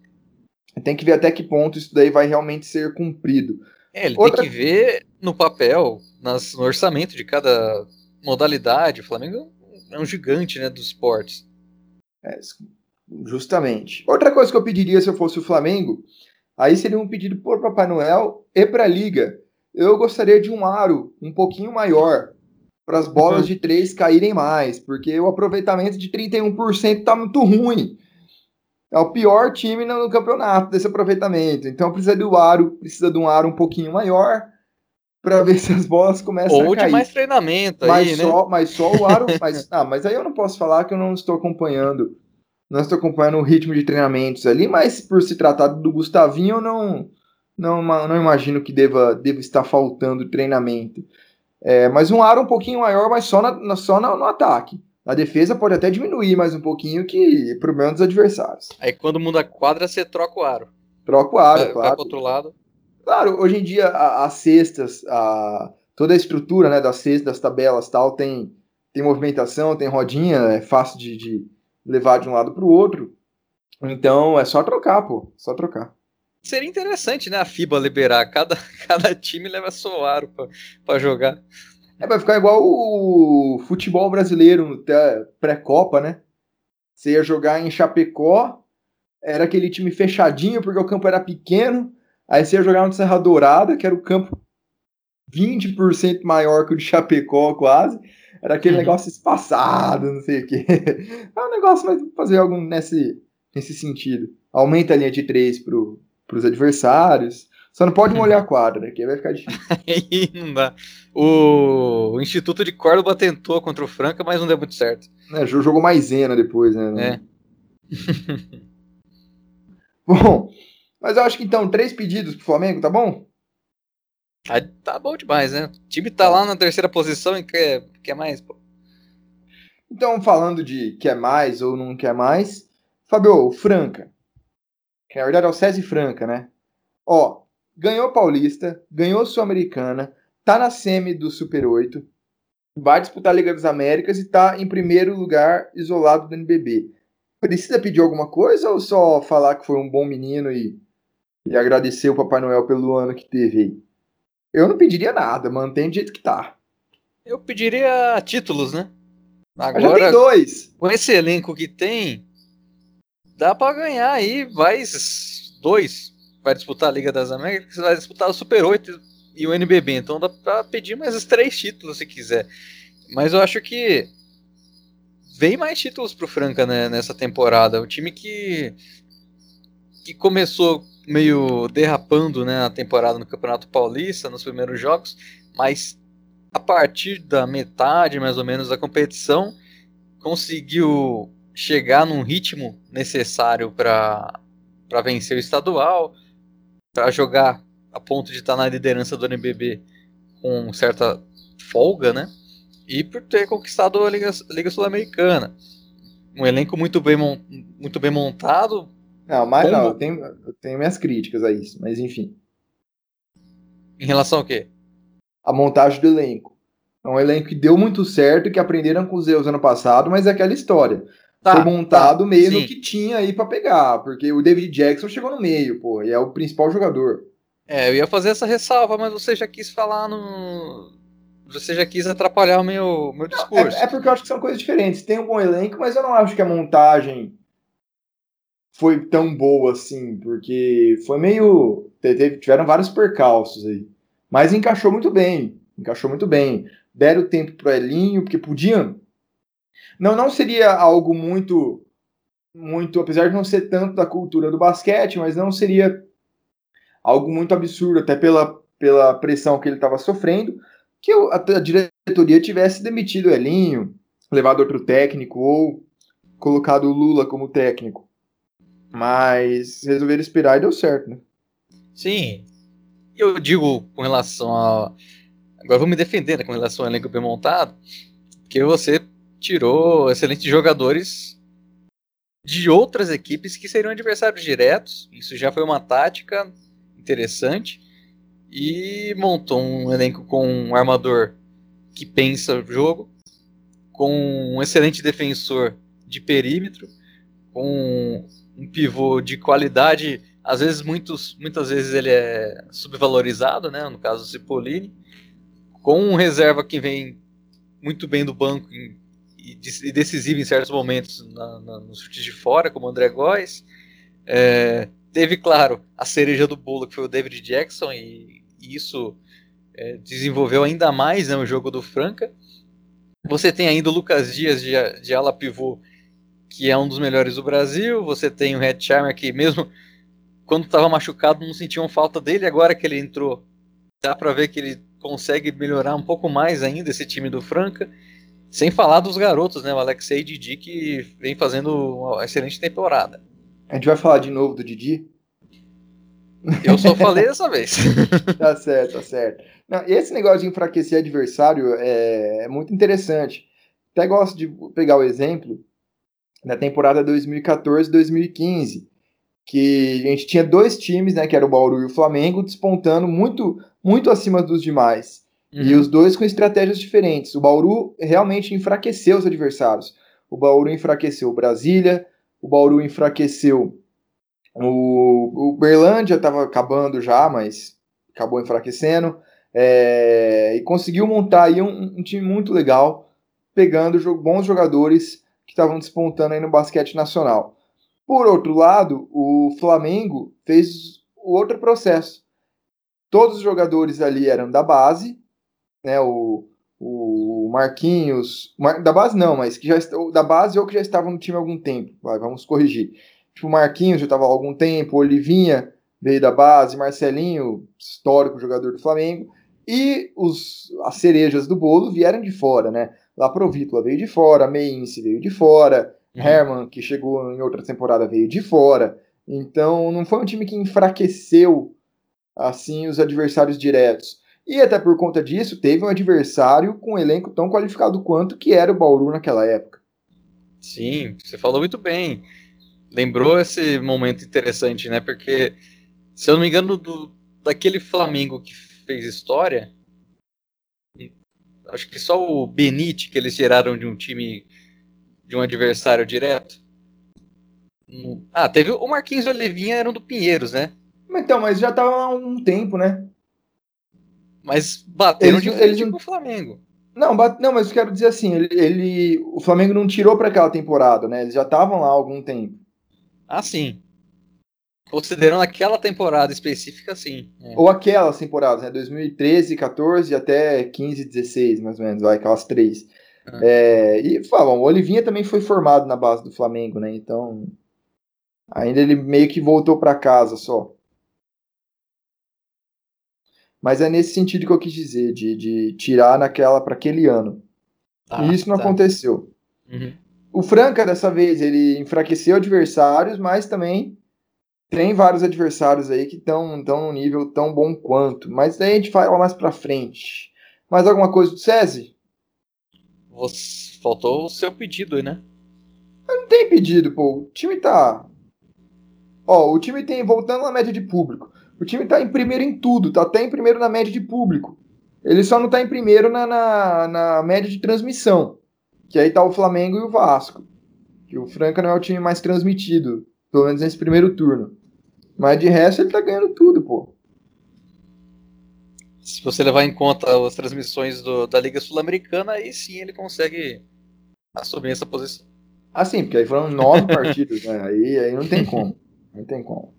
tem que ver até que ponto isso daí vai realmente ser cumprido. É, ele Outra... tem que ver no papel, nas, no orçamento de cada modalidade. O Flamengo é um gigante né, dos esportes. É, justamente. Outra coisa que eu pediria se eu fosse o Flamengo, aí seria um pedido por Papai Noel e para a Liga eu gostaria de um aro um pouquinho maior para as bolas uhum. de três caírem mais, porque o aproveitamento de 31% está muito ruim. É o pior time no campeonato desse aproveitamento. Então precisa do aro, precisa de um aro um pouquinho maior para ver se as bolas começam Ou a cair. Ou de mais treinamento mas aí, só, né? Mas só o aro... mas, ah, mas aí eu não posso falar que eu não estou acompanhando não estou acompanhando o ritmo de treinamentos ali, mas por se tratar do Gustavinho, eu não, não, não imagino que deva, deva estar faltando treinamento. É, mas um aro um pouquinho maior, mas só, na, só no, no ataque. Na defesa pode até diminuir mais um pouquinho, que é problema dos adversários. Aí quando muda a quadra, você troca o aro. Troca o aro, vai, claro. Vai pro outro lado. Claro, hoje em dia as cestas, a, toda a estrutura né, das cestas, das tabelas tal, tem, tem movimentação, tem rodinha, é fácil de, de levar de um lado para o outro. Então é só trocar, pô. Só trocar. Seria interessante, né? A FIBA liberar. Cada, cada time leva seu aro para jogar. É, vai ficar igual o futebol brasileiro pré-copa, né? Você ia jogar em Chapecó, era aquele time fechadinho porque o campo era pequeno. Aí você ia jogar no Serra Dourada, que era o campo 20% maior que o de Chapecó, quase. Era aquele uhum. negócio espaçado, não sei o quê. É um negócio, mas fazer algo nesse, nesse sentido. Aumenta a linha de 3 pro, para os adversários. Só não pode molhar a quadra, né? Que vai ficar difícil. aí não dá. O... o Instituto de Córdoba tentou contra o Franca, mas não deu muito certo. É, jogou maisena depois, né? É. bom, mas eu acho que então, três pedidos pro Flamengo, tá bom? Tá bom demais, né? O time tá lá na terceira posição e quer, quer mais, pô. Então, falando de quer mais ou não quer mais, Fabio, Franca que na verdade é o César Franca, né? Ó, ganhou Paulista, ganhou Sul-Americana, tá na semi do Super 8, vai disputar a Liga das Américas e tá em primeiro lugar isolado do NBB. Precisa pedir alguma coisa ou só falar que foi um bom menino e, e agradecer o Papai Noel pelo ano que teve aí? Eu não pediria nada, mantém do jeito que tá. Eu pediria títulos, né? Agora, já tem dois. Com esse elenco que tem, dá para ganhar aí mais dois. Vai disputar a Liga das Américas, vai disputar o Super 8 e o NBB. Então dá para pedir mais os três títulos se quiser. Mas eu acho que vem mais títulos pro Franca né, nessa temporada. O time que que começou meio derrapando né, a temporada no Campeonato Paulista nos primeiros jogos, mas a partir da metade mais ou menos da competição conseguiu chegar num ritmo necessário para vencer o estadual, para jogar a ponto de estar na liderança do NBB com certa folga, né? E por ter conquistado a Liga, Liga Sul-Americana. Um elenco muito bem, muito bem montado. Não, mas não, eu tenho, eu tenho minhas críticas a isso, mas enfim. Em relação ao quê? a montagem do elenco. É um elenco que deu muito certo, que aprenderam com os erros ano passado, mas é aquela história. Tá, Foi montado tá, meio sim. no que tinha aí para pegar, porque o David Jackson chegou no meio, pô, e é o principal jogador. É, eu ia fazer essa ressalva, mas você já quis falar no. Você já quis atrapalhar o meu, meu discurso. É, é porque eu acho que são coisas diferentes. Tem um bom elenco, mas eu não acho que a montagem foi tão boa assim, porque foi meio. Tiveram vários percalços aí. Mas encaixou muito bem. Encaixou muito bem. Deram tempo pro Elinho, porque podiam. Não, não seria algo muito. Muito, apesar de não ser tanto da cultura do basquete, mas não seria algo muito absurdo, até pela, pela pressão que ele estava sofrendo, que a, diretoria tivesse demitido o Elinho, levado outro técnico ou colocado o Lula como técnico. Mas resolveram esperar e deu certo, né? Sim. Eu digo com relação a. Agora vou me defender né, com relação ao elenco bem montado, que você tirou excelentes jogadores de outras equipes que seriam adversários diretos. Isso já foi uma tática interessante. E montou um elenco com um armador que pensa o jogo, com um excelente defensor de perímetro, com um pivô de qualidade, às vezes muitos, muitas vezes ele é subvalorizado, né? No caso do Cipollini, com um reserva que vem muito bem do banco em, e decisivo em certos momentos na, na, nos chutes de fora, como o André Góes. É, teve, claro, a cereja do bolo, que foi o David Jackson, e, e isso é, desenvolveu ainda mais né, o jogo do Franca. Você tem ainda o Lucas Dias de, de ala pivô, que é um dos melhores do Brasil. Você tem o Red Charmer que mesmo quando estava machucado não sentiam falta dele. Agora que ele entrou, dá para ver que ele consegue melhorar um pouco mais ainda esse time do Franca. Sem falar dos garotos, né? O Alexei e Didi que vem fazendo uma excelente temporada. A gente vai falar de novo do Didi? Eu só falei dessa vez. tá certo, tá certo. Não, esse negócio de enfraquecer adversário é, é muito interessante. Até gosto de pegar o exemplo na temporada 2014-2015, que a gente tinha dois times, né, que era o Bauru e o Flamengo, despontando muito, muito acima dos demais. Uhum. E os dois com estratégias diferentes. O Bauru realmente enfraqueceu os adversários. O Bauru enfraqueceu o Brasília, o Bauru enfraqueceu o, o Berlândia, estava acabando já, mas acabou enfraquecendo. É, e conseguiu montar aí um, um time muito legal, pegando bons jogadores que estavam despontando aí no basquete nacional. Por outro lado, o Flamengo fez o outro processo. Todos os jogadores ali eram da base, né? O, o Marquinhos, da base não, mas que já da base ou que já estavam no time há algum tempo. Vai, vamos corrigir. Tipo, Marquinhos já estava há algum tempo, Olivinha veio da base, Marcelinho, histórico jogador do Flamengo, e os, as cerejas do bolo vieram de fora, né? Lá Provítola veio de fora, Meinse veio de fora, uhum. Herman, que chegou em outra temporada, veio de fora. Então, não foi um time que enfraqueceu assim os adversários diretos. E até por conta disso, teve um adversário com um elenco tão qualificado quanto que era o Bauru naquela época. Sim, você falou muito bem. Lembrou esse momento interessante, né? Porque, se eu não me engano, do, daquele Flamengo que fez história, acho que só o Benite que eles tiraram de um time de um adversário direto. Ah, teve o Marquinhos e o Olivinha eram do Pinheiros, né? Então, mas já tava há um tempo, né? Mas bateram eles, de frente eles... com o Flamengo. Não, bate... não, mas eu quero dizer assim, ele, ele... o Flamengo não tirou para aquela temporada, né? Eles já estavam lá há algum tempo. Ah, sim. Considerando aquela temporada específica, sim. É. Ou aquelas temporadas, né? 2013, 14 até 15, 16, mais ou menos, vai, aquelas três. Ah. É, e falam, o Olivinha também foi formado na base do Flamengo, né? Então, ainda ele meio que voltou para casa só. Mas é nesse sentido que eu quis dizer, de, de tirar naquela para aquele ano. Ah, e isso não tá. aconteceu. Uhum. O Franca, dessa vez, ele enfraqueceu adversários, mas também tem vários adversários aí que estão num nível tão bom quanto. Mas daí a gente fala mais pra frente. Mais alguma coisa do SESI? Você... Faltou o seu pedido aí, né? Não tem pedido, pô. O time tá. Ó, o time tem, voltando na média de público. O time tá em primeiro em tudo, tá até em primeiro na média de público. Ele só não está em primeiro na, na, na, média de transmissão, que aí tá o Flamengo e o Vasco. Que o Franca não é o time mais transmitido, pelo menos nesse primeiro turno. Mas de resto ele tá ganhando tudo, pô. Se você levar em conta as transmissões do, da Liga Sul-Americana, aí sim ele consegue assumir essa posição. Ah, sim, porque aí foram nove partidas, né? Aí, aí não tem como. Não tem como.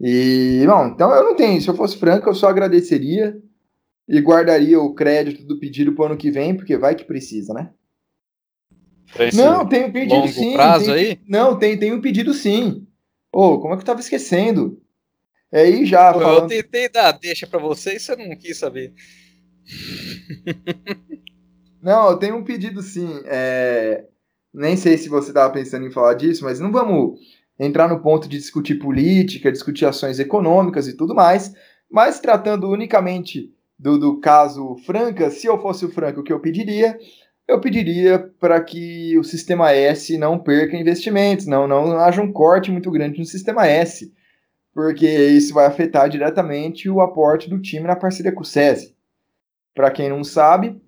E, bom, então eu não tenho. Se eu fosse franco, eu só agradeceria e guardaria o crédito do pedido para o ano que vem, porque vai que precisa, né? Não, tem um pedido sim. prazo tem, aí? Não, tem, tem um pedido sim. Ô, oh, como é que eu tava esquecendo? É aí já. Pô, falando... Eu tentei dar deixa para você e você não quis saber. não, eu tenho um pedido sim. É... Nem sei se você estava pensando em falar disso, mas não vamos entrar no ponto de discutir política, discutir ações econômicas e tudo mais, mas tratando unicamente do, do caso Franca, se eu fosse o Franca, o que eu pediria? Eu pediria para que o sistema S não perca investimentos, não, não haja um corte muito grande no sistema S, porque isso vai afetar diretamente o aporte do time na parceria com o SESI. Para quem não sabe,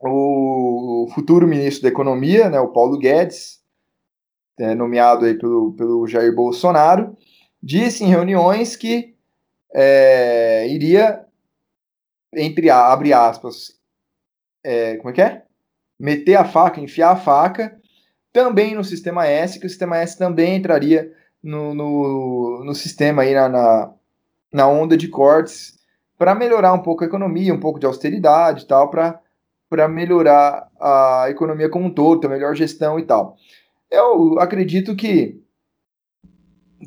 o futuro ministro da Economia, né, o Paulo Guedes, é, nomeado aí pelo, pelo Jair Bolsonaro, disse em reuniões que é, iria entre abre aspas, é, como é que é? Meter a faca, enfiar a faca, também no sistema S, que o sistema S também entraria no, no, no sistema aí na, na, na onda de cortes para melhorar um pouco a economia, um pouco de austeridade e tal, para melhorar a economia como um todo, melhor gestão e tal. Eu acredito que,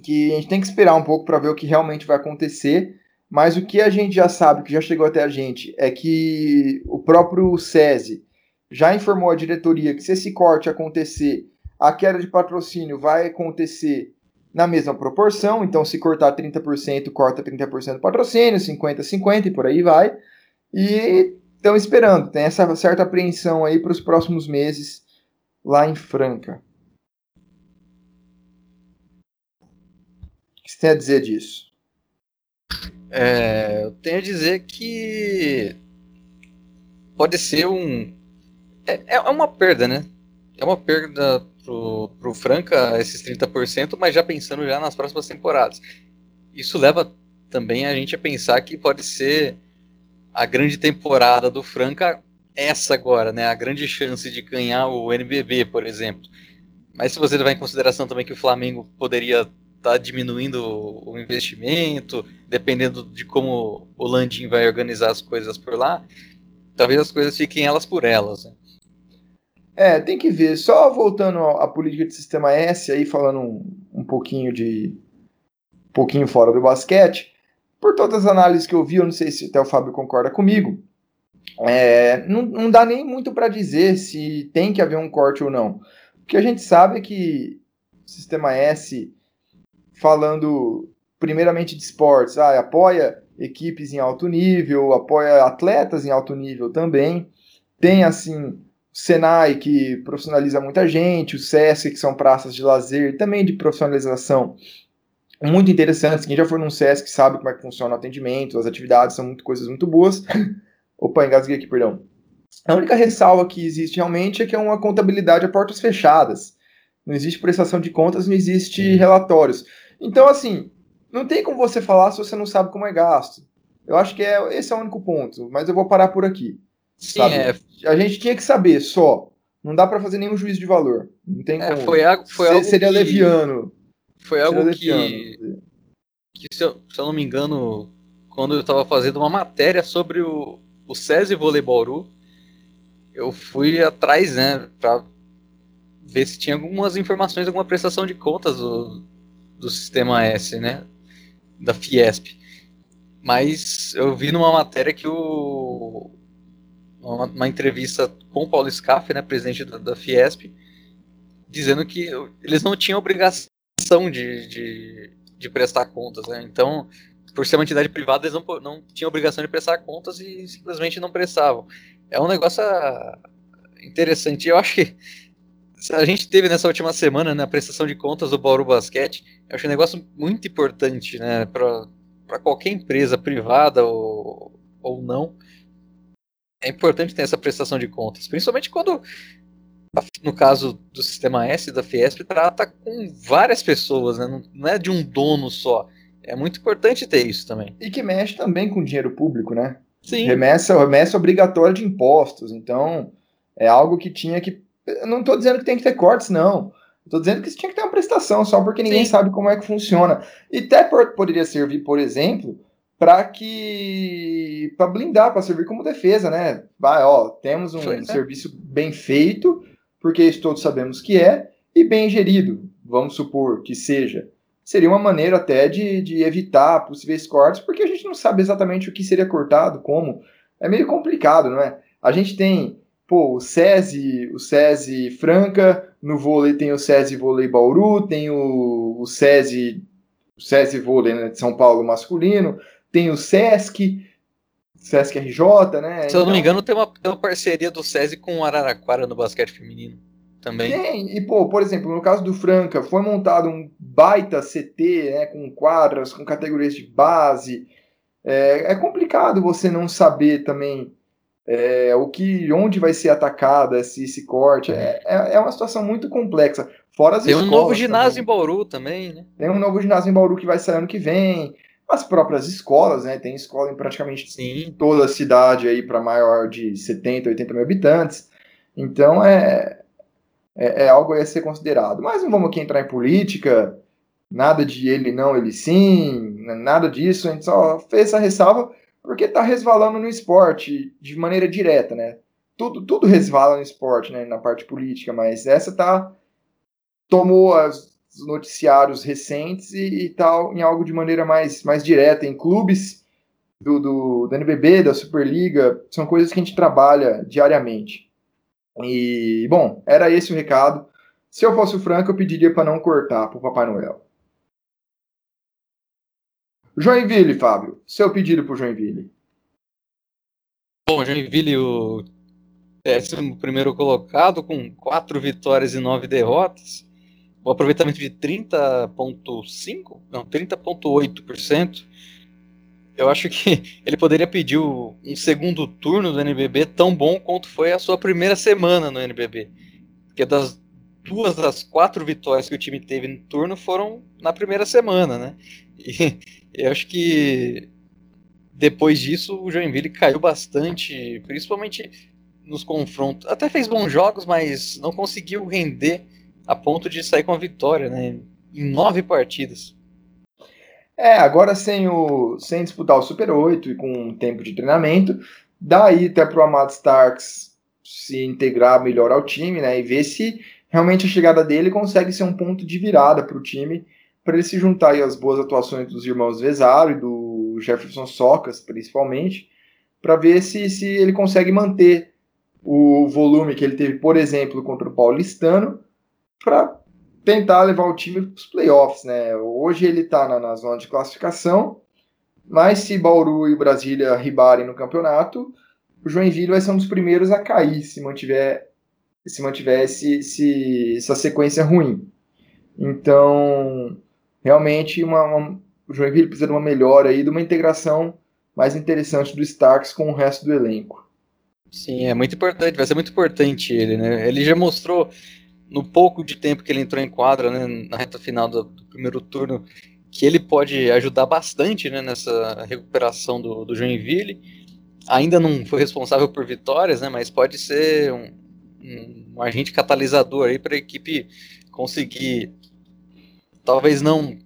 que a gente tem que esperar um pouco para ver o que realmente vai acontecer mas o que a gente já sabe, que já chegou até a gente, é que o próprio SESI já informou a diretoria que se esse corte acontecer, a queda de patrocínio vai acontecer na mesma proporção. Então, se cortar 30%, corta 30% do patrocínio, 50%, 50% e por aí vai. E estão esperando, tem essa certa apreensão aí para os próximos meses lá em Franca. Que você tem a dizer disso? É, eu tenho a dizer que pode ser um. É, é uma perda, né? É uma perda pro, pro Franca esses 30%, mas já pensando já nas próximas temporadas. Isso leva também a gente a pensar que pode ser a grande temporada do Franca essa agora, né? A grande chance de ganhar o NBB, por exemplo. Mas se você levar em consideração também que o Flamengo poderia tá diminuindo o investimento, dependendo de como o Landim vai organizar as coisas por lá, talvez as coisas fiquem elas por elas. Né? É, tem que ver. Só voltando à política de sistema S, aí falando um, um pouquinho de. um pouquinho fora do basquete, por todas as análises que eu vi, eu não sei se até o Fábio concorda comigo, é, não, não dá nem muito para dizer se tem que haver um corte ou não. O que a gente sabe é que o sistema S falando primeiramente de esportes, ah, apoia equipes em alto nível, apoia atletas em alto nível também. Tem assim o Senai que profissionaliza muita gente, o SESC que são praças de lazer, também de profissionalização muito interessantes. Quem já foi num SESC sabe como é que funciona o atendimento, as atividades são muito coisas muito boas. Opa, engasguei aqui, perdão. A única ressalva que existe realmente é que é uma contabilidade a portas fechadas. Não existe prestação de contas, não existe relatórios. Então, assim, não tem como você falar se você não sabe como é gasto. Eu acho que é, esse é o único ponto, mas eu vou parar por aqui. Sim, é... A gente tinha que saber só. Não dá para fazer nenhum juízo de valor. Não tem é, como. Foi algo, foi algo seria que... leviano. Foi algo leviano. que, que se, eu, se eu não me engano, quando eu estava fazendo uma matéria sobre o, o SESI Voleibauru, eu fui atrás, né, para ver se tinha algumas informações, alguma prestação de contas do, do sistema S, né? Da Fiesp. Mas eu vi numa matéria que o. Uma, uma entrevista com o Paulo Scaff, né, presidente da, da, Fiesp, dizendo que eles não tinham obrigação de, de, de prestar contas. Né? Então, por ser uma entidade privada, eles não, não tinham obrigação de prestar contas e simplesmente não prestavam. É um negócio ah, interessante. Eu acho que a gente teve nessa última semana na né, prestação de contas do Bauru Basquete, eu acho um negócio muito importante, né, para qualquer empresa privada ou, ou não, é importante ter essa prestação de contas, principalmente quando, no caso do sistema S da Fiesp, trata com várias pessoas, né? não é de um dono só. É muito importante ter isso também. E que mexe também com dinheiro público, né? Sim. Remessa, remessa obrigatória de impostos. Então, é algo que tinha que. Eu não estou dizendo que tem que ter cortes, não. Estou dizendo que tinha que ter uma prestação, só porque ninguém Sim. sabe como é que funciona. E até poderia servir, por exemplo, para que para blindar, para servir como defesa, né? Vai, ó, temos um Foi, né? serviço bem feito, porque isso todos sabemos que é, e bem gerido, vamos supor que seja. Seria uma maneira até de, de evitar possíveis cortes, porque a gente não sabe exatamente o que seria cortado, como. É meio complicado, não é? A gente tem, pô, o SESI, o SESI Franca, no vôlei tem o SESI Vôlei Bauru, tem o, o SESI, o SESI Vôlei né, de São Paulo masculino, tem o Sesc, Sesc RJ, né? Se eu não me então engano, tem uma, tem uma parceria do SESI com o Araraquara no basquete feminino também. Tem, e pô, por exemplo, no caso do Franca, foi montado um baita CT, né, com quadras, com categorias de base. É, é complicado você não saber também é, o que, onde vai ser atacada esse, esse corte. É, é, é uma situação muito complexa. Fora as Tem um novo ginásio também. em Bauru também, né? Tem um novo ginásio em Bauru que vai sair ano que vem as próprias escolas, né? Tem escola em praticamente Sim. toda a cidade aí para maior de 70, 80 mil habitantes. Então é, é, é, algo a ser considerado. Mas não vamos aqui entrar em política, nada de ele não, ele sim, nada disso. A gente só fez essa ressalva porque está resvalando no esporte de maneira direta, né? Tudo, tudo resvala no esporte, né? Na parte política, mas essa tá tomou as noticiários recentes e, e tal, em algo de maneira mais, mais direta, em clubes do, do, do NBB, da Superliga, são coisas que a gente trabalha diariamente. E, bom, era esse o recado. Se eu fosse o Franco, eu pediria para não cortar para o Papai Noel. Joinville, Fábio, seu pedido para o Joinville. Bom, Joinville, o décimo primeiro colocado, com quatro vitórias e nove derrotas o aproveitamento de 30,5%, não, 30,8%. Eu acho que ele poderia pedir um segundo turno do NBB tão bom quanto foi a sua primeira semana no NBB. Porque das duas das quatro vitórias que o time teve no turno foram na primeira semana, né? E eu acho que depois disso o Joinville caiu bastante, principalmente nos confrontos. Até fez bons jogos, mas não conseguiu render a ponto de sair com a vitória, né? Em nove partidas. É, agora sem, o, sem disputar o Super 8 e com um tempo de treinamento, daí até para o Amado Starks se integrar melhor ao time, né? E ver se realmente a chegada dele consegue ser um ponto de virada para o time, para ele se juntar aí às boas atuações dos irmãos Vezaro e do Jefferson Socas, principalmente, para ver se, se ele consegue manter o volume que ele teve, por exemplo, contra o Paulistano, para tentar levar o time para os playoffs, né? Hoje ele está na, na, zona de classificação, mas se Bauru e Brasília ribarem no campeonato, o Joinville vai ser um dos primeiros a cair se mantiver se mantiver esse, esse, essa sequência ruim. Então, realmente, uma, uma, o Joinville precisa de uma melhora aí, de uma integração mais interessante do Starks com o resto do elenco. Sim, é muito importante, vai ser muito importante ele, né? Ele já mostrou no pouco de tempo que ele entrou em quadra, né, na reta final do, do primeiro turno, que ele pode ajudar bastante né, nessa recuperação do, do Joinville. Ainda não foi responsável por vitórias, né, mas pode ser um, um, um agente catalisador aí para a equipe conseguir, talvez não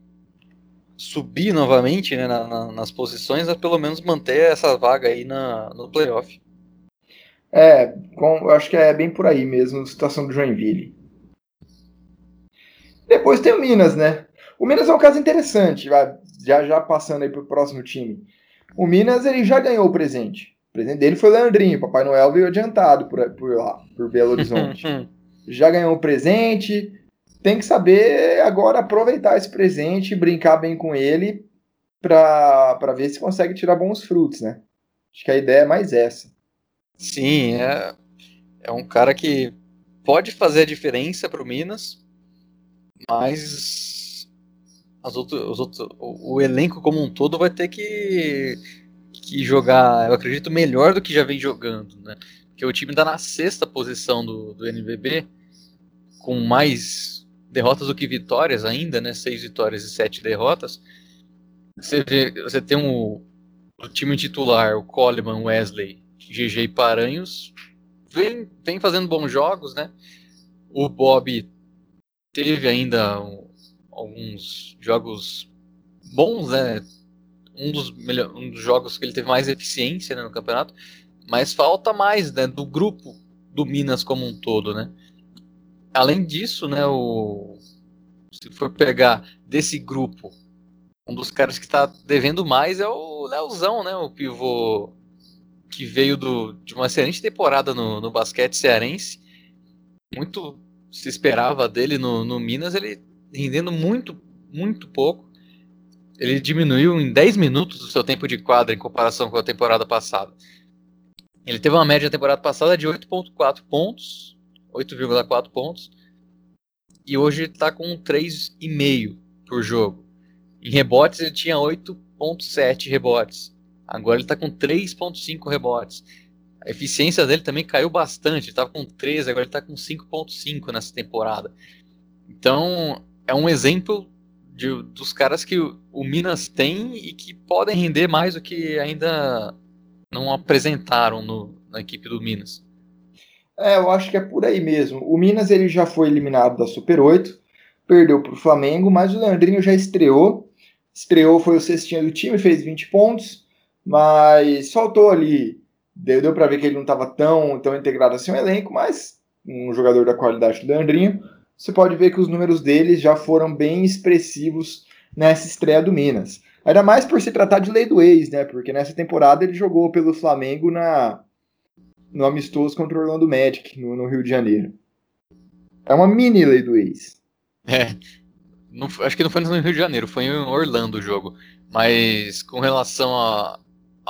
subir novamente né, na, na, nas posições, mas pelo menos manter essa vaga aí na, no playoff. É, com, eu acho que é bem por aí mesmo a situação do Joinville. Depois tem o Minas, né? O Minas é um caso interessante, já, já passando aí para o próximo time. O Minas ele já ganhou o presente. O presente dele foi o Leandrinho. Papai Noel veio adiantado por, por lá, por Belo Horizonte. já ganhou o presente. Tem que saber agora aproveitar esse presente, brincar bem com ele para ver se consegue tirar bons frutos, né? Acho que a ideia é mais essa. Sim, é, é um cara que pode fazer a diferença para o Minas, mas as outras, os outros, o, o, elenco como um todo vai ter que que jogar, eu acredito, melhor do que já vem jogando, né? Porque o time está na sexta posição do, do NBB, com mais derrotas do que vitórias ainda, né? Seis vitórias e sete derrotas. Você, vê, você tem o time titular, o Coleman, Wesley, GG e Paranhos, vem, vem fazendo bons jogos, né? O Bob teve ainda alguns jogos bons, né? Um dos, melhor, um dos jogos que ele teve mais eficiência né, no campeonato, mas falta mais né, do grupo do Minas como um todo, né? Além disso, né, o, se for pegar desse grupo, um dos caras que está devendo mais é o Leozão, né? O pivô que veio do, de uma excelente temporada no, no basquete cearense. Muito se esperava dele no, no Minas, ele rendendo muito, muito pouco. Ele diminuiu em 10 minutos o seu tempo de quadra em comparação com a temporada passada. Ele teve uma média na temporada passada de 8,4 pontos, 8,4 pontos, e hoje está com 3,5 por jogo. Em rebotes ele tinha 8.7 rebotes. Agora ele está com 3.5 rebotes. A eficiência dele também caiu bastante. Ele estava com 13, agora ele está com 5.5 nessa temporada. Então é um exemplo de, dos caras que o Minas tem e que podem render mais do que ainda não apresentaram no, na equipe do Minas. É, eu acho que é por aí mesmo. O Minas ele já foi eliminado da Super 8, perdeu para o Flamengo, mas o Leandrinho já estreou estreou, foi o cestinha do time, fez 20 pontos, mas faltou ali. Deu, deu para ver que ele não estava tão, tão integrado assim ao elenco, mas um jogador da qualidade do Leandrinho, você pode ver que os números dele já foram bem expressivos nessa estreia do Minas. Ainda mais por se tratar de lei do ex, né? Porque nessa temporada ele jogou pelo Flamengo na no amistoso contra o Orlando Magic, no, no Rio de Janeiro. É uma mini lei do ex. É, não, acho que não foi no Rio de Janeiro, foi em Orlando o jogo. Mas com relação a,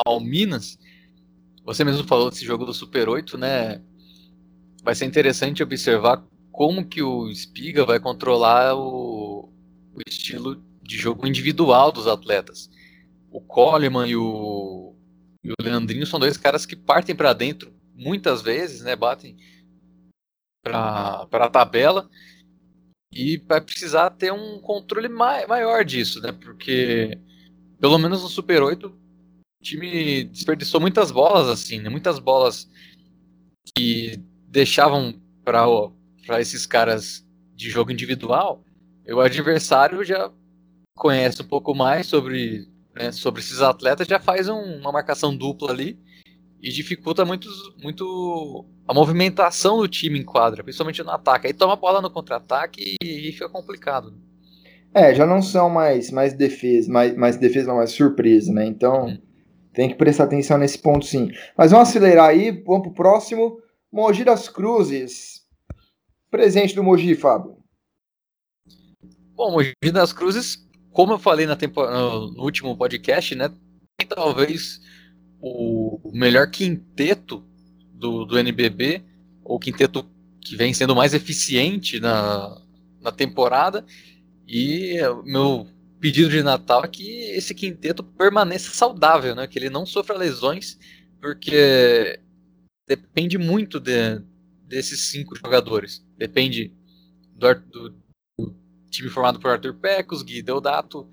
ao Minas, você mesmo falou desse jogo do Super 8, né? Vai ser interessante observar como que o Spiga vai controlar o, o estilo de jogo individual dos atletas. O Coleman e o, e o Leandrinho são dois caras que partem para dentro muitas vezes, né? Batem para a tabela e vai precisar ter um controle mai maior disso, né? Porque, pelo menos no Super 8, o time desperdiçou muitas bolas, assim, né? Muitas bolas que deixavam para esses caras de jogo individual. E o adversário já conhece um pouco mais sobre, né, sobre esses atletas, já faz um, uma marcação dupla ali e dificulta muito, muito a movimentação do time em quadra, principalmente no ataque. Aí toma a bola no contra-ataque e, e, fica complicado. É, já não são mais, mais defesa, mais, mais defesa, mais surpresa, né? Então hum. tem que prestar atenção nesse ponto sim. Mas vamos acelerar aí, vamos pro próximo. Mogi das Cruzes. Presente do Mogi, Fábio. Bom, Mogi das Cruzes, como eu falei na tempo, no último podcast, né? Talvez o melhor quinteto do, do NBB, o quinteto que vem sendo mais eficiente na, na temporada. E meu pedido de Natal é que esse quinteto permaneça saudável, né? que ele não sofra lesões, porque depende muito de, desses cinco jogadores. Depende do, do, do time formado por Arthur Pecos, Gui Deodato,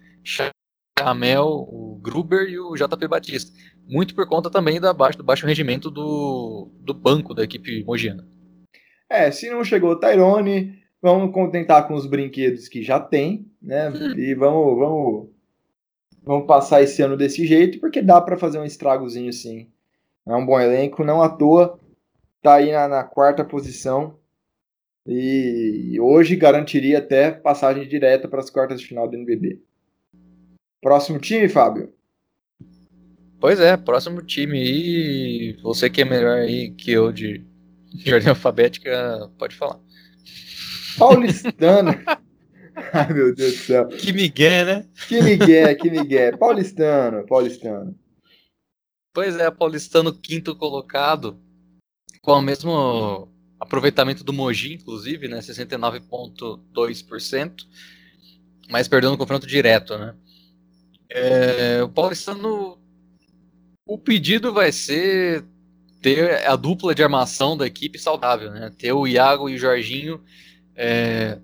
Chamel, o Gruber e o JP Batista muito por conta também da baixo, do baixo rendimento do, do banco da equipe mogiana. É, se não chegou o Tyrone, vamos contentar com os brinquedos que já tem, né? Hum. E vamos, vamos, vamos passar esse ano desse jeito, porque dá para fazer um estragozinho sim. É um bom elenco, não à toa, tá aí na, na quarta posição. E hoje garantiria até passagem direta para as quartas de final do NBB. Próximo time, Fábio? Pois é, próximo time aí. Você que é melhor aí que eu de, de ordem alfabética, pode falar. Paulistano. Ai, meu Deus do céu. Que migué, né? Que migué, que migué. Paulistano, paulistano. Pois é, paulistano quinto colocado, com o mesmo aproveitamento do Mogi, inclusive, né? 69,2%, mas perdendo o confronto direto, né? É, o paulistano O pedido vai ser ter a dupla de armação da equipe saudável, né? Ter o Iago e o Jorginho é,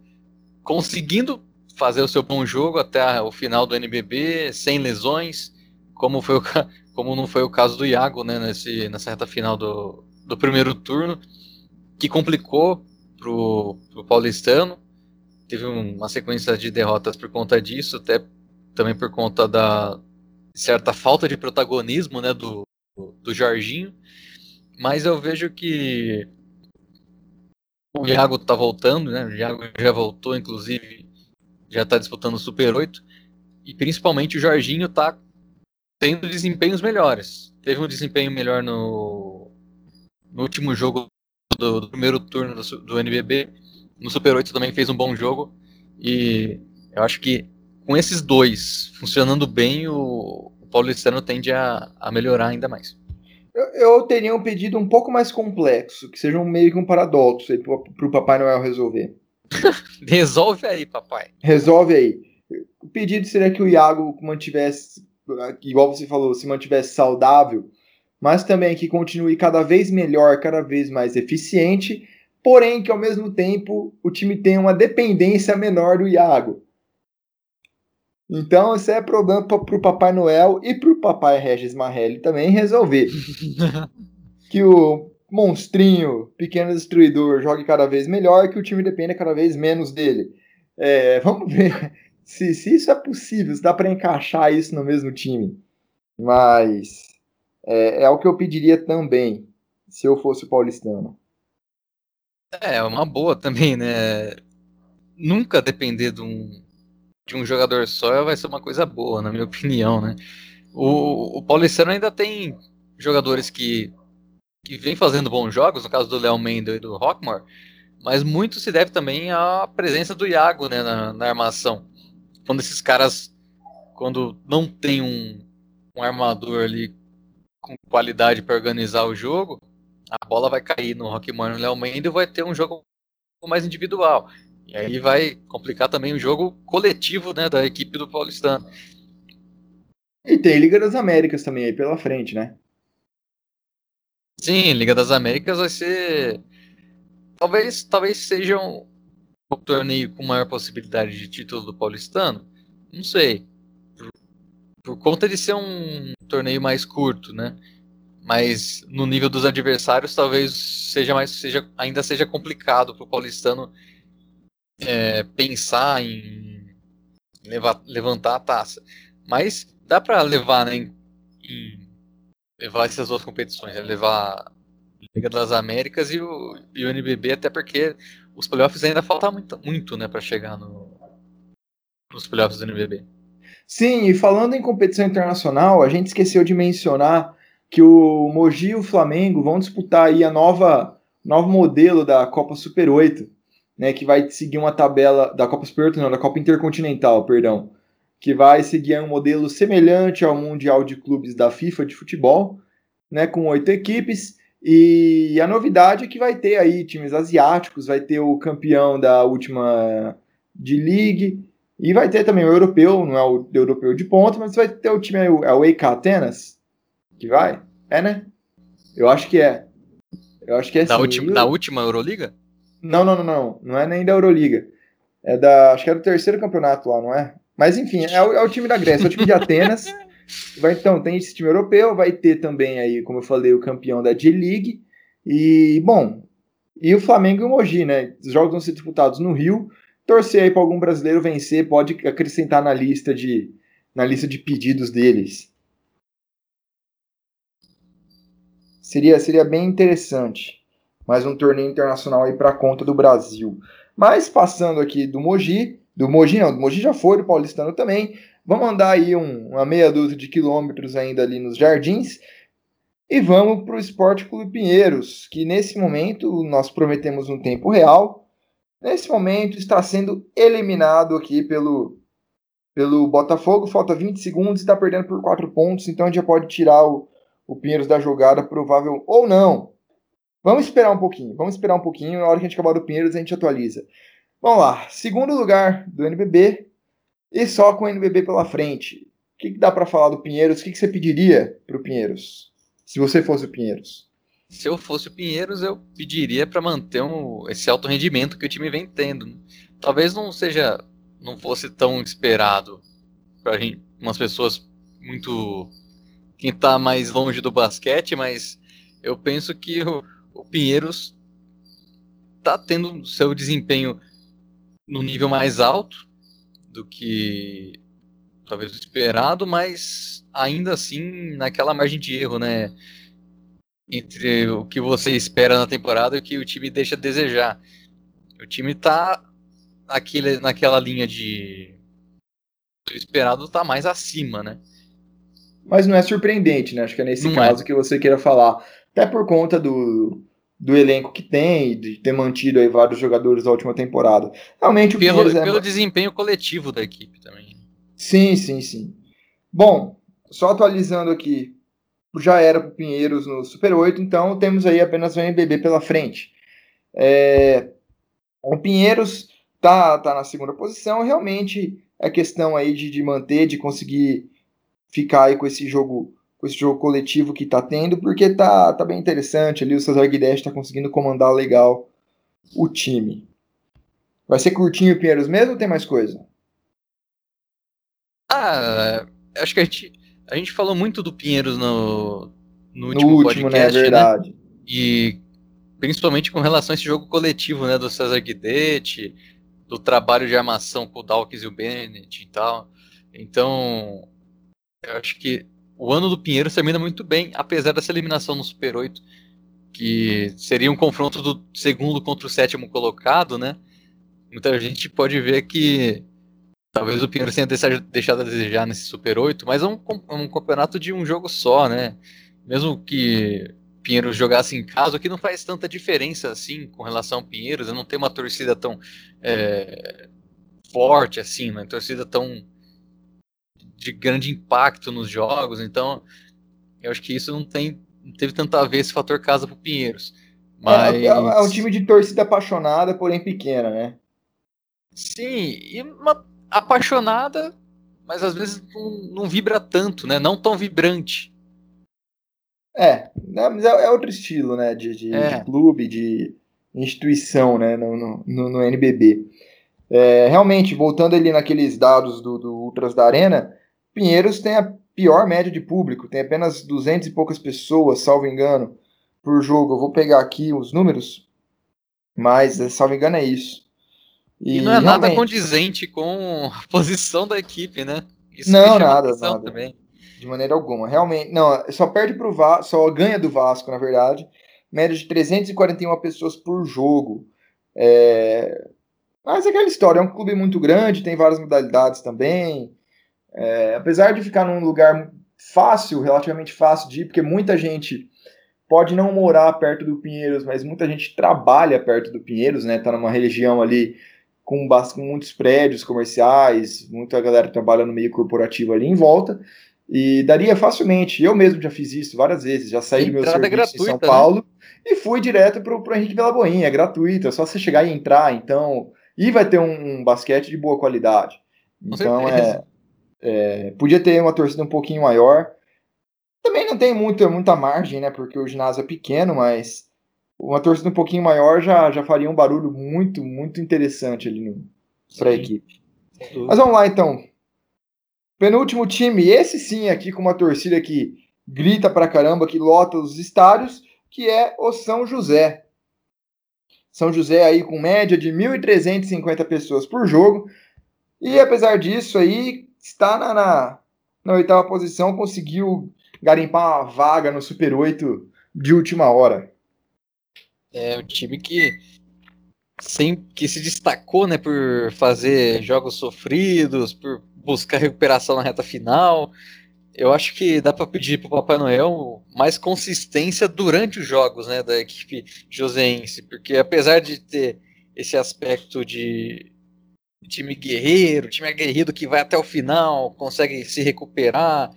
conseguindo fazer o seu bom jogo até o final do NBB, sem lesões, como, foi o, como não foi o caso do Iago, né? Nesse, nessa reta final do, do primeiro turno, que complicou pro, pro paulistano. Teve uma sequência de derrotas por conta disso, até também por conta da certa falta de protagonismo né, do, do Jorginho. Mas eu vejo que o Iago tá voltando, né? O Iago já voltou, inclusive, já tá disputando o Super 8. E principalmente o Jorginho tá tendo desempenhos melhores. Teve um desempenho melhor no, no último jogo do, do primeiro turno do, do, NBB. No Super 8 também fez um bom jogo. E eu acho que com esses dois funcionando bem, o, o Paulistano tende a, a melhorar ainda mais. Eu, eu, teria um pedido um pouco mais complexo, que seja um meio que um paradoxo para o Papai Noel resolver. Resolve aí, papai. Resolve aí. O pedido seria que o Iago mantivesse, igual você falou, se mantivesse saudável, mas também que continue cada vez melhor, cada vez mais eficiente, porém que ao mesmo tempo o time tenha uma dependência menor do Iago. Então, isso é problema para o Papai Noel e para o Papai Regis Marrelli também resolver. que o monstrinho, pequeno destruidor, jogue cada vez melhor e que o time dependa cada vez menos dele. É, vamos ver se, se isso é possível, se dá para encaixar isso no mesmo time. Mas é, é o que eu pediria também, se eu fosse o paulistano. É, uma boa também, né? Nunca depender de um, de um jogador só vai ser uma coisa boa, na minha opinião, né? O, o Paulistano ainda tem jogadores que, que vem fazendo bons jogos, no caso do Léo Mendel e do Rockmore, mas muito se deve também à presença do Iago né, na, na armação. Quando esses caras, quando não tem um, um armador ali com qualidade para organizar o jogo, a bola vai cair no Rockmore e no Léo Mendel e vai ter um jogo mais individual. E aí vai complicar também o jogo coletivo né, da equipe do Paulistano. E tem Liga das Américas também aí pela frente, né? Sim, Liga das Américas vai ser. Talvez, talvez seja um, um torneio com maior possibilidade de título do Paulistano. Não sei. Por, por conta de ser um torneio mais curto, né? Mas no nível dos adversários, talvez seja mais, seja, ainda seja complicado para o paulistano é, pensar em levar, levantar a taça. Mas dá para levar, né, em, em, levar essas duas competições, né, levar a Liga das Américas e o, e o NBB, até porque os playoffs ainda falta muito, muito né, para chegar no, nos playoffs do NBB. Sim, e falando em competição internacional, a gente esqueceu de mencionar que o Mogi e o Flamengo vão disputar aí a nova novo modelo da Copa Super 8 né, que vai seguir uma tabela da Copa Superior, não, da Copa Intercontinental, perdão, que vai seguir um modelo semelhante ao Mundial de Clubes da FIFA de futebol, né, com oito equipes. E a novidade é que vai ter aí times asiáticos, vai ter o campeão da última de League, e vai ter também o europeu, não é o europeu de ponta, mas vai ter o time, é o EK Atenas, que vai? É, né? Eu acho que é. Eu acho que é da, sim. Última, da última Euroliga? Não, não, não, não. Não é nem da Euroliga. É da. Acho que é do terceiro campeonato lá, não é? Mas enfim, é o, é o time da Grécia, é o time de Atenas. Vai, então, tem esse time europeu, vai ter também aí, como eu falei, o campeão da G-League. E, bom, e o Flamengo e o Mogi, né? Os jogos vão ser disputados no Rio. Torcer aí para algum brasileiro vencer, pode acrescentar na lista de, na lista de pedidos deles. Seria, seria bem interessante mais um torneio internacional aí para conta do Brasil. Mas passando aqui do Mogi, do Mogi não, do Mogi já foi, do Paulistano também. Vamos andar aí um, uma meia dúzia de quilômetros ainda ali nos Jardins e vamos para o Esporte Clube Pinheiros, que nesse momento nós prometemos um tempo real. Nesse momento está sendo eliminado aqui pelo, pelo Botafogo, falta 20 segundos, está perdendo por 4 pontos, então a gente já pode tirar o, o Pinheiros da jogada, provável ou não. Vamos esperar um pouquinho, vamos esperar um pouquinho. Na hora que a gente acabar do Pinheiros, a gente atualiza. Vamos lá, segundo lugar do NBB e só com o NBB pela frente. que, que dá para falar do Pinheiros? O que, que você pediria para o Pinheiros, se você fosse o Pinheiros? Se eu fosse o Pinheiros, eu pediria para manter um, esse alto rendimento que o time vem tendo. Talvez não seja, não fosse tão esperado para umas pessoas muito quem está mais longe do basquete, mas eu penso que o, o Pinheiros está tendo seu desempenho no nível mais alto do que talvez esperado, mas ainda assim naquela margem de erro, né? Entre o que você espera na temporada e o que o time deixa a desejar. O time tá aquele, naquela linha de o esperado tá mais acima, né? Mas não é surpreendente, né? Acho que é nesse não caso é. que você queira falar. Até por conta do, do elenco que tem, de ter mantido aí vários jogadores da última temporada. Realmente o pelo, é... pelo desempenho coletivo da equipe também. Sim, sim, sim. Bom, só atualizando aqui, já era para o Pinheiros no Super 8, então temos aí apenas o NBB pela frente. É... O Pinheiros tá, tá na segunda posição, realmente é questão aí de, de manter, de conseguir ficar aí com esse jogo com esse jogo coletivo que tá tendo, porque tá, tá bem interessante ali, o Cesar Guedes tá conseguindo comandar legal o time. Vai ser curtinho o Pinheiros mesmo ou tem mais coisa? Ah, acho que a gente, a gente falou muito do Pinheiros no, no último, no último né? podcast, né? Verdade. Né? E principalmente com relação a esse jogo coletivo, né? Do Cesar Guidetti, do trabalho de armação com o Dawkins e o Bennett e tal. Então, eu acho que o ano do Pinheiro termina muito bem, apesar dessa eliminação no Super 8, que seria um confronto do segundo contra o sétimo colocado, né? Muita gente pode ver que talvez o Pinheiro tenha deixado a desejar nesse Super 8, mas é um, um campeonato de um jogo só, né? Mesmo que Pinheiro jogasse em casa, o que não faz tanta diferença assim com relação ao Pinheiros, não tem uma torcida tão é, forte assim, uma torcida tão de grande impacto nos jogos, então eu acho que isso não tem não teve tanto a ver esse fator casa pro Pinheiros. Mas... É, é, é um time de torcida apaixonada, porém pequena, né? Sim, e uma apaixonada, mas às vezes não, não vibra tanto, né? Não tão vibrante. É, né, mas é, é outro estilo, né? De, de, é. de, clube, de instituição, né? No, no, no NBB. É, realmente, voltando ali naqueles dados do, do Ultras da Arena, Pinheiros tem a pior média de público, tem apenas 200 e poucas pessoas, salvo engano, por jogo. Eu vou pegar aqui os números, mas, salvo engano, é isso. E, e não é realmente... nada condizente com a posição da equipe, né? Isso não, nada, nada. Também. De maneira alguma. Realmente, não, só perde pro Vasco, só ganha do Vasco, na verdade. Média de 341 pessoas por jogo. É... Mas é aquela história, é um clube muito grande, tem várias modalidades também. É, apesar de ficar num lugar fácil, relativamente fácil de ir, porque muita gente pode não morar perto do Pinheiros, mas muita gente trabalha perto do Pinheiros, né? Tá numa região ali com, com muitos prédios comerciais, muita galera trabalha no meio corporativo ali em volta. E daria facilmente. Eu mesmo já fiz isso várias vezes. Já saí do meu serviço gratuita, em São né? Paulo né? e fui direto para o Henrique Vila Boinha. É gratuito, é só você chegar e entrar. Então, e vai ter um, um basquete de boa qualidade. Então, é, é, podia ter uma torcida um pouquinho maior. Também não tem muita, muita margem, né? Porque o ginásio é pequeno, mas uma torcida um pouquinho maior já, já faria um barulho muito, muito interessante ali para a equipe. Mas vamos lá então. Penúltimo time, esse sim aqui com uma torcida que grita pra caramba, que lota os estádios, que é o São José. São José aí com média de 1.350 pessoas por jogo. E apesar disso aí, está na, na, na oitava posição, conseguiu garimpar uma vaga no Super 8 de última hora. É um time que sem, que se destacou né, por fazer jogos sofridos, por buscar recuperação na reta final. Eu acho que dá para pedir para o Papai Noel mais consistência durante os jogos né, da equipe joseense, porque apesar de ter esse aspecto de time guerreiro, time aguerrido que vai até o final, consegue se recuperar,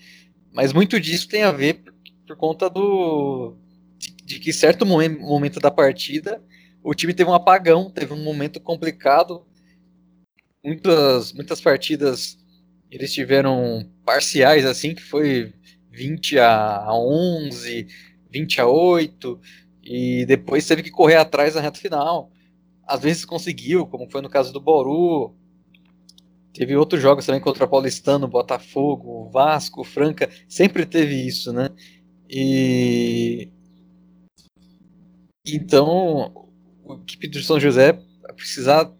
mas muito disso tem a ver por, por conta do de, de, que certo momento da partida o time teve um apagão, teve um momento complicado, muitas muitas partidas eles tiveram parciais, assim, que foi 20 a 11, 20 a 8, e depois teve que correr atrás na reta final. Às vezes conseguiu, como foi no caso do Boru. Teve outros jogos também contra o Paulistano, Botafogo, Vasco, Franca. Sempre teve isso, né? E. Então, o equipe do São José precisar,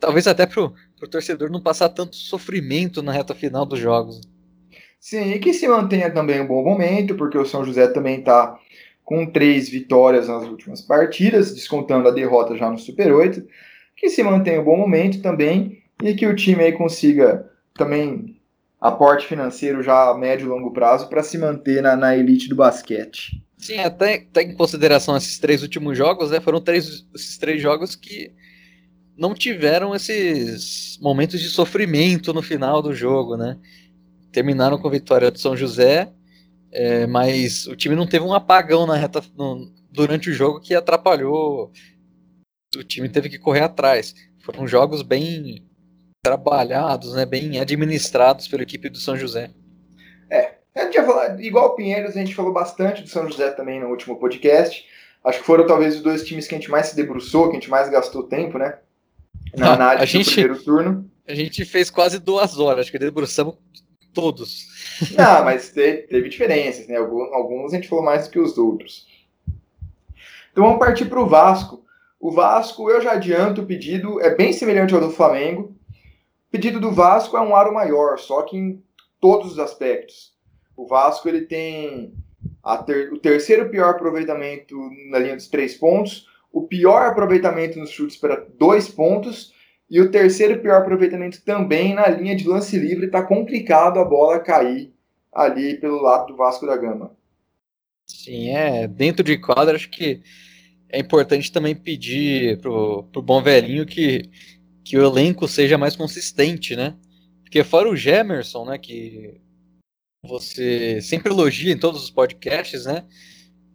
talvez até pro, pro torcedor não passar tanto sofrimento na reta final dos jogos. Sim, e que se mantenha também um bom momento, porque o São José também está com três vitórias nas últimas partidas, descontando a derrota já no Super 8, que se mantenha um bom momento também e que o time aí consiga também aporte financeiro já a médio e longo prazo para se manter na, na, elite do basquete. Sim, até, até em consideração esses três últimos jogos, né, foram três, esses três jogos que não tiveram esses momentos de sofrimento no final do jogo, né? Terminaram com a vitória do São José, é, mas o time não teve um apagão na reta no, durante o jogo que atrapalhou. O time teve que correr atrás. Foram jogos bem trabalhados, né, bem administrados pela equipe do São José. É, a gente falar, igual o Pinheiros, a gente falou bastante do São José também no último podcast. Acho que foram talvez os dois times que a gente mais se debruçou, que a gente mais gastou tempo, né? Na ah, análise a gente, do primeiro turno. A gente fez quase duas horas, acho que debruçamos todos. Não, mas teve, diferenças, né? Alguns, a gente falou mais que os outros. Então vamos partir para o Vasco. O Vasco, eu já adianto, o pedido é bem semelhante ao do Flamengo. O pedido do Vasco é um aro maior, só que em todos os aspectos. O Vasco ele tem ter, o terceiro pior aproveitamento na linha dos três pontos, o pior aproveitamento nos chutes para dois pontos e o terceiro pior aproveitamento também na linha de lance livre. Está complicado a bola cair ali pelo lado do Vasco da Gama. Sim, é. Dentro de quadra, acho que é importante também pedir pro, pro bom velhinho que, que o elenco seja mais consistente, né? Porque fora o Gemerson, né, que você sempre elogia em todos os podcasts, né?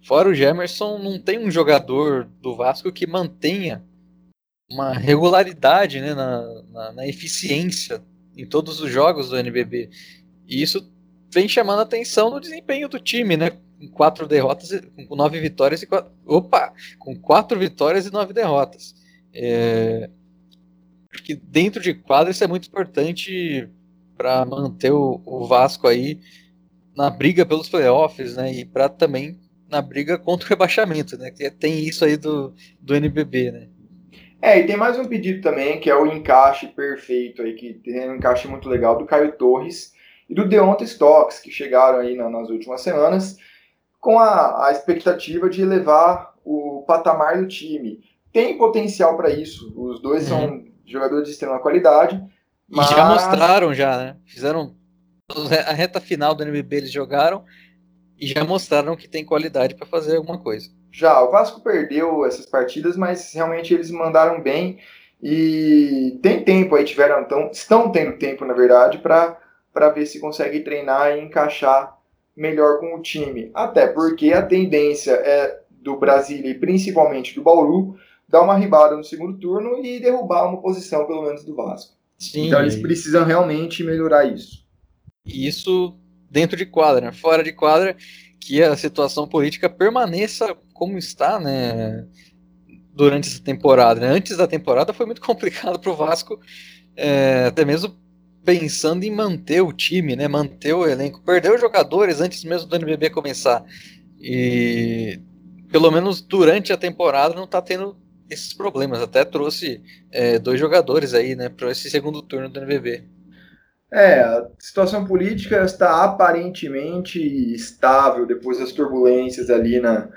Fora o Gemerson, não tem um jogador do Vasco que mantenha uma regularidade né, na, na, na, eficiência em todos os jogos do NBB. E isso vem chamando a atenção no desempenho do time, né? Com quatro derrotas, com nove vitórias e quatro, opa, com quatro vitórias e nove derrotas. É, que dentro de quadro isso é muito importante para manter o, o Vasco aí na briga pelos playoffs, né? E para também na briga contra o rebaixamento, né? Que tem isso aí do, do NBB, né? É, e tem mais um pedido também, que é o encaixe perfeito aí, que tem um encaixe muito legal do Caio Torres e do Deonta Stocks, que chegaram aí na, nas últimas semanas, com a, a expectativa de elevar o patamar do time. Tem potencial para isso, os dois uhum. são jogadores de extrema qualidade. Mas... E já mostraram, já, né? Fizeram a reta final do NBB, eles jogaram e já mostraram que tem qualidade para fazer alguma coisa. Já, o Vasco perdeu essas partidas, mas realmente eles mandaram bem e tem tempo aí, tiveram, então, estão tendo tempo, na verdade, para ver se consegue treinar e encaixar melhor com o time. Até porque a tendência é do Brasil e principalmente do Bauru dar uma ribada no segundo turno e derrubar uma posição, pelo menos, do Vasco. Sim, então eles precisam realmente melhorar isso. Isso dentro de quadra, né? fora de quadra, que a situação política permaneça como está, né? Durante essa temporada. Né? Antes da temporada foi muito complicado para o Vasco, é, até mesmo pensando em manter o time, né? Manter o elenco. Perdeu jogadores antes mesmo do NBB começar. E pelo menos durante a temporada não está tendo esses problemas. Até trouxe é, dois jogadores aí, né, para esse segundo turno do NBB. É, a situação política está aparentemente estável depois das turbulências ali na,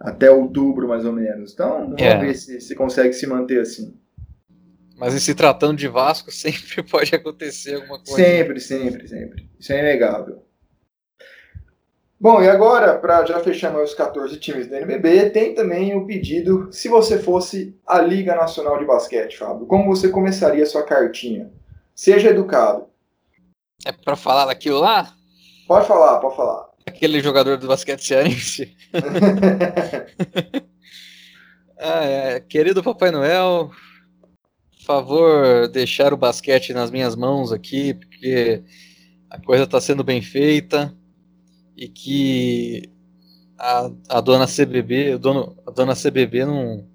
até outubro, mais ou menos. Então, vamos é. ver se, se consegue se manter assim. Mas em se tratando de Vasco, sempre pode acontecer alguma coisa. Sempre, sempre, sempre. Isso é inegável. Bom, e agora, para já fechar os 14 times do NBB, tem também o pedido, se você fosse a Liga Nacional de Basquete, Fábio, como você começaria a sua cartinha? Seja educado. É para falar daquilo lá? Pode falar, pode falar. Aquele jogador do basquete cearense. ah, é. Querido Papai Noel, favor deixar o basquete nas minhas mãos aqui, porque a coisa está sendo bem feita e que a, a dona CBB, o dono, a dona CBB não,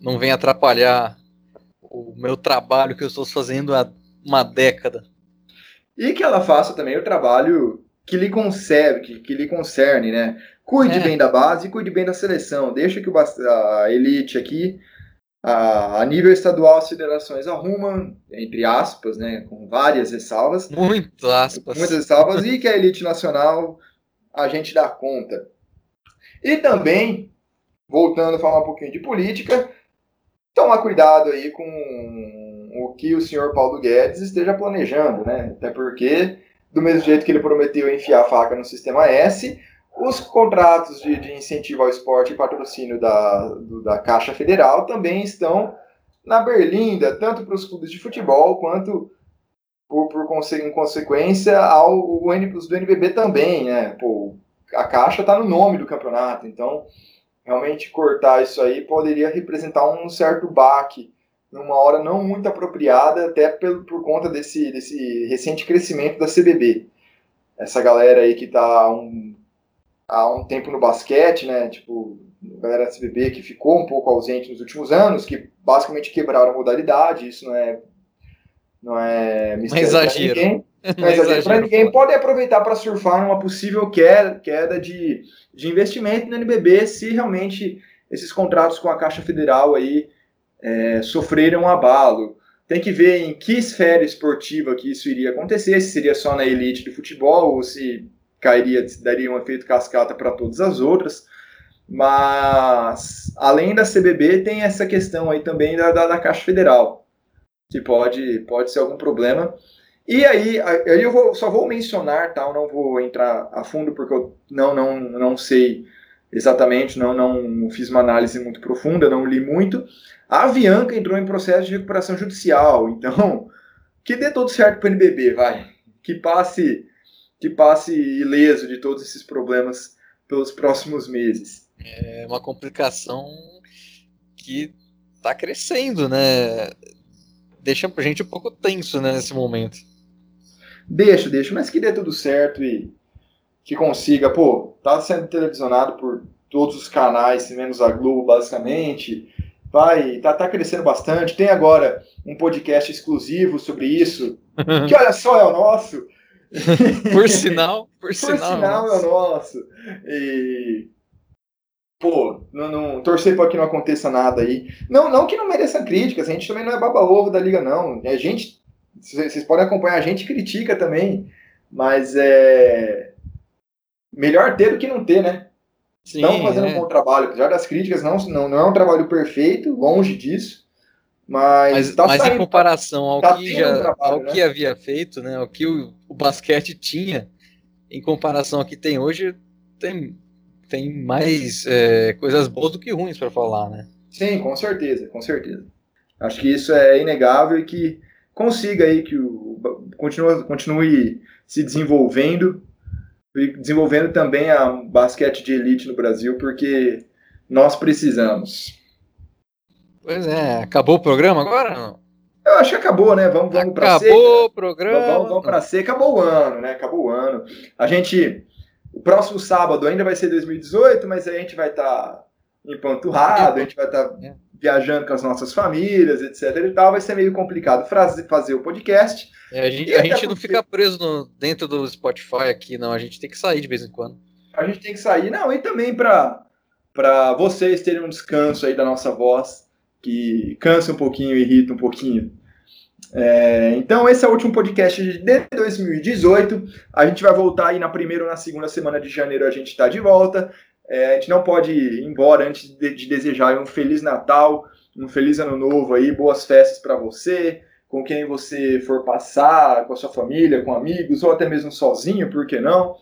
não vem atrapalhar o meu trabalho que eu estou fazendo há uma década. E que ela faça também o trabalho que lhe concerne, que, que lhe concerne, né? Cuide é. bem da base e cuide bem da seleção. Deixa que o, a elite aqui, a, a nível estadual, as federações arrumam, entre aspas, né? Com várias ressalvas. Muito aspas. Muitas ressalvas. e que a elite nacional a gente dá conta. E também, voltando a falar um pouquinho de política, tomar cuidado aí com o que o senhor Paulo Guedes esteja planejando, né? Até porque, do mesmo jeito que ele prometeu enfiar a faca no sistema S, os contratos de, de incentivo ao esporte e patrocínio da, do, da Caixa Federal também estão na berlinda, tanto para os clubes de futebol quanto, por, por em consequência, ao o, os do NBB também, né? Pô, a Caixa está no nome do campeonato, então realmente cortar isso aí poderia representar um certo baque numa hora não muito apropriada, até por, por conta desse, desse recente crescimento da CBB. Essa galera aí que está um, há um tempo no basquete, né? Tipo, a galera da CBB que ficou um pouco ausente nos últimos anos, que basicamente quebraram a modalidade, isso não é não é mistério para ninguém. Não é exagero para ninguém. Pode aproveitar para surfar numa possível queda, queda de, de investimento no NBB se realmente esses contratos com a Caixa Federal aí é, sofreram um abalo. Tem que ver em que esfera esportiva que isso iria acontecer, se seria só na elite do futebol ou se cairia, daria um efeito cascata para todas as outras. Mas, além da CBB, tem essa questão aí também da, da, da Caixa Federal, que pode, pode ser algum problema. E aí, aí eu vou, só vou mencionar, tá? Eu não vou entrar a fundo porque eu não, não, não sei exatamente, não, não fiz uma análise muito profunda, não li muito. A Avianca entrou em processo de recuperação judicial, então que dê tudo certo para o NBB, vai. Que passe, que passe ileso de todos esses problemas pelos próximos meses. É uma complicação que está crescendo, né? Deixa a gente um pouco tenso né, nesse momento. Deixa, deixa, mas que dê tudo certo e que consiga, pô, tá sendo televisionado por todos os canais, menos a Globo, basicamente. Vai, tá, tá crescendo bastante. Tem agora um podcast exclusivo sobre isso, que olha só, é o nosso. por sinal, por, por sinal, sinal é o nosso. E pô, não, não, torcer para que não aconteça nada aí. Não, não que não mereça críticas, a gente também não é baba-ovo da liga, não. A gente, vocês podem acompanhar, a gente critica também, mas é melhor ter do que não ter, né? Estão fazendo é. um bom trabalho, apesar das críticas, não, não, não é um trabalho perfeito, longe disso. Mas, mas, tá mas saindo, em comparação ao, tá que, já, trabalho, ao né? que havia feito, né, ao que o, o, basquete tinha, em comparação ao que tem hoje, tem, tem mais é, coisas boas do que ruins para falar, né? Sim, com certeza, com certeza. Acho que isso é inegável e que consiga aí que o continue, continue se desenvolvendo desenvolvendo também a basquete de elite no Brasil, porque nós precisamos. Pois é, acabou o programa agora? Eu acho que acabou, né? Vamos, vamos para C. Acabou o programa. Vamos, vamos para C. Acabou o ano, né? Acabou o ano. A gente, o próximo sábado ainda vai ser 2018, mas a gente vai estar tá empanturrado, a gente vai estar tá é. Viajando com as nossas famílias, etc. E tal. Vai ser meio complicado fazer o podcast. É, a gente, a gente não fica preso no, dentro do Spotify aqui, não. A gente tem que sair de vez em quando. A gente tem que sair. Não, e também para para vocês terem um descanso aí da nossa voz, que cansa um pouquinho, irrita um pouquinho. É, então, esse é o último podcast de 2018. A gente vai voltar aí na primeira ou na segunda semana de janeiro, a gente está de volta. É, a gente não pode ir embora antes de, de desejar um Feliz Natal, um Feliz Ano Novo aí, boas festas para você com quem você for passar, com a sua família, com amigos, ou até mesmo sozinho, por que não?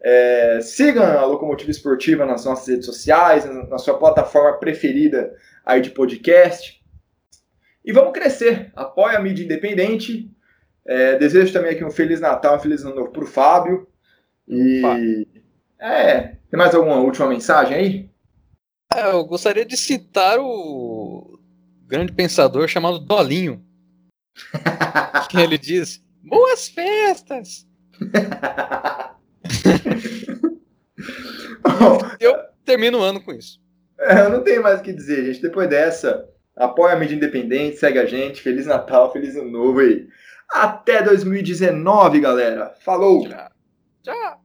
É, sigam a Locomotiva Esportiva nas nossas redes sociais, na sua plataforma preferida aí de podcast. E vamos crescer. Apoie a mídia independente. É, desejo também aqui um Feliz Natal, um Feliz Ano Novo para o Fábio. E. É. Tem mais alguma última mensagem aí? É, eu gostaria de citar o grande pensador chamado Dolinho que ele diz: Boas festas! eu termino o ano com isso. É, eu não tenho mais o que dizer, gente. Depois dessa, apoia a mídia independente, segue a gente. Feliz Natal, feliz ano novo aí. Até 2019, galera. Falou! Tchau. Tchau.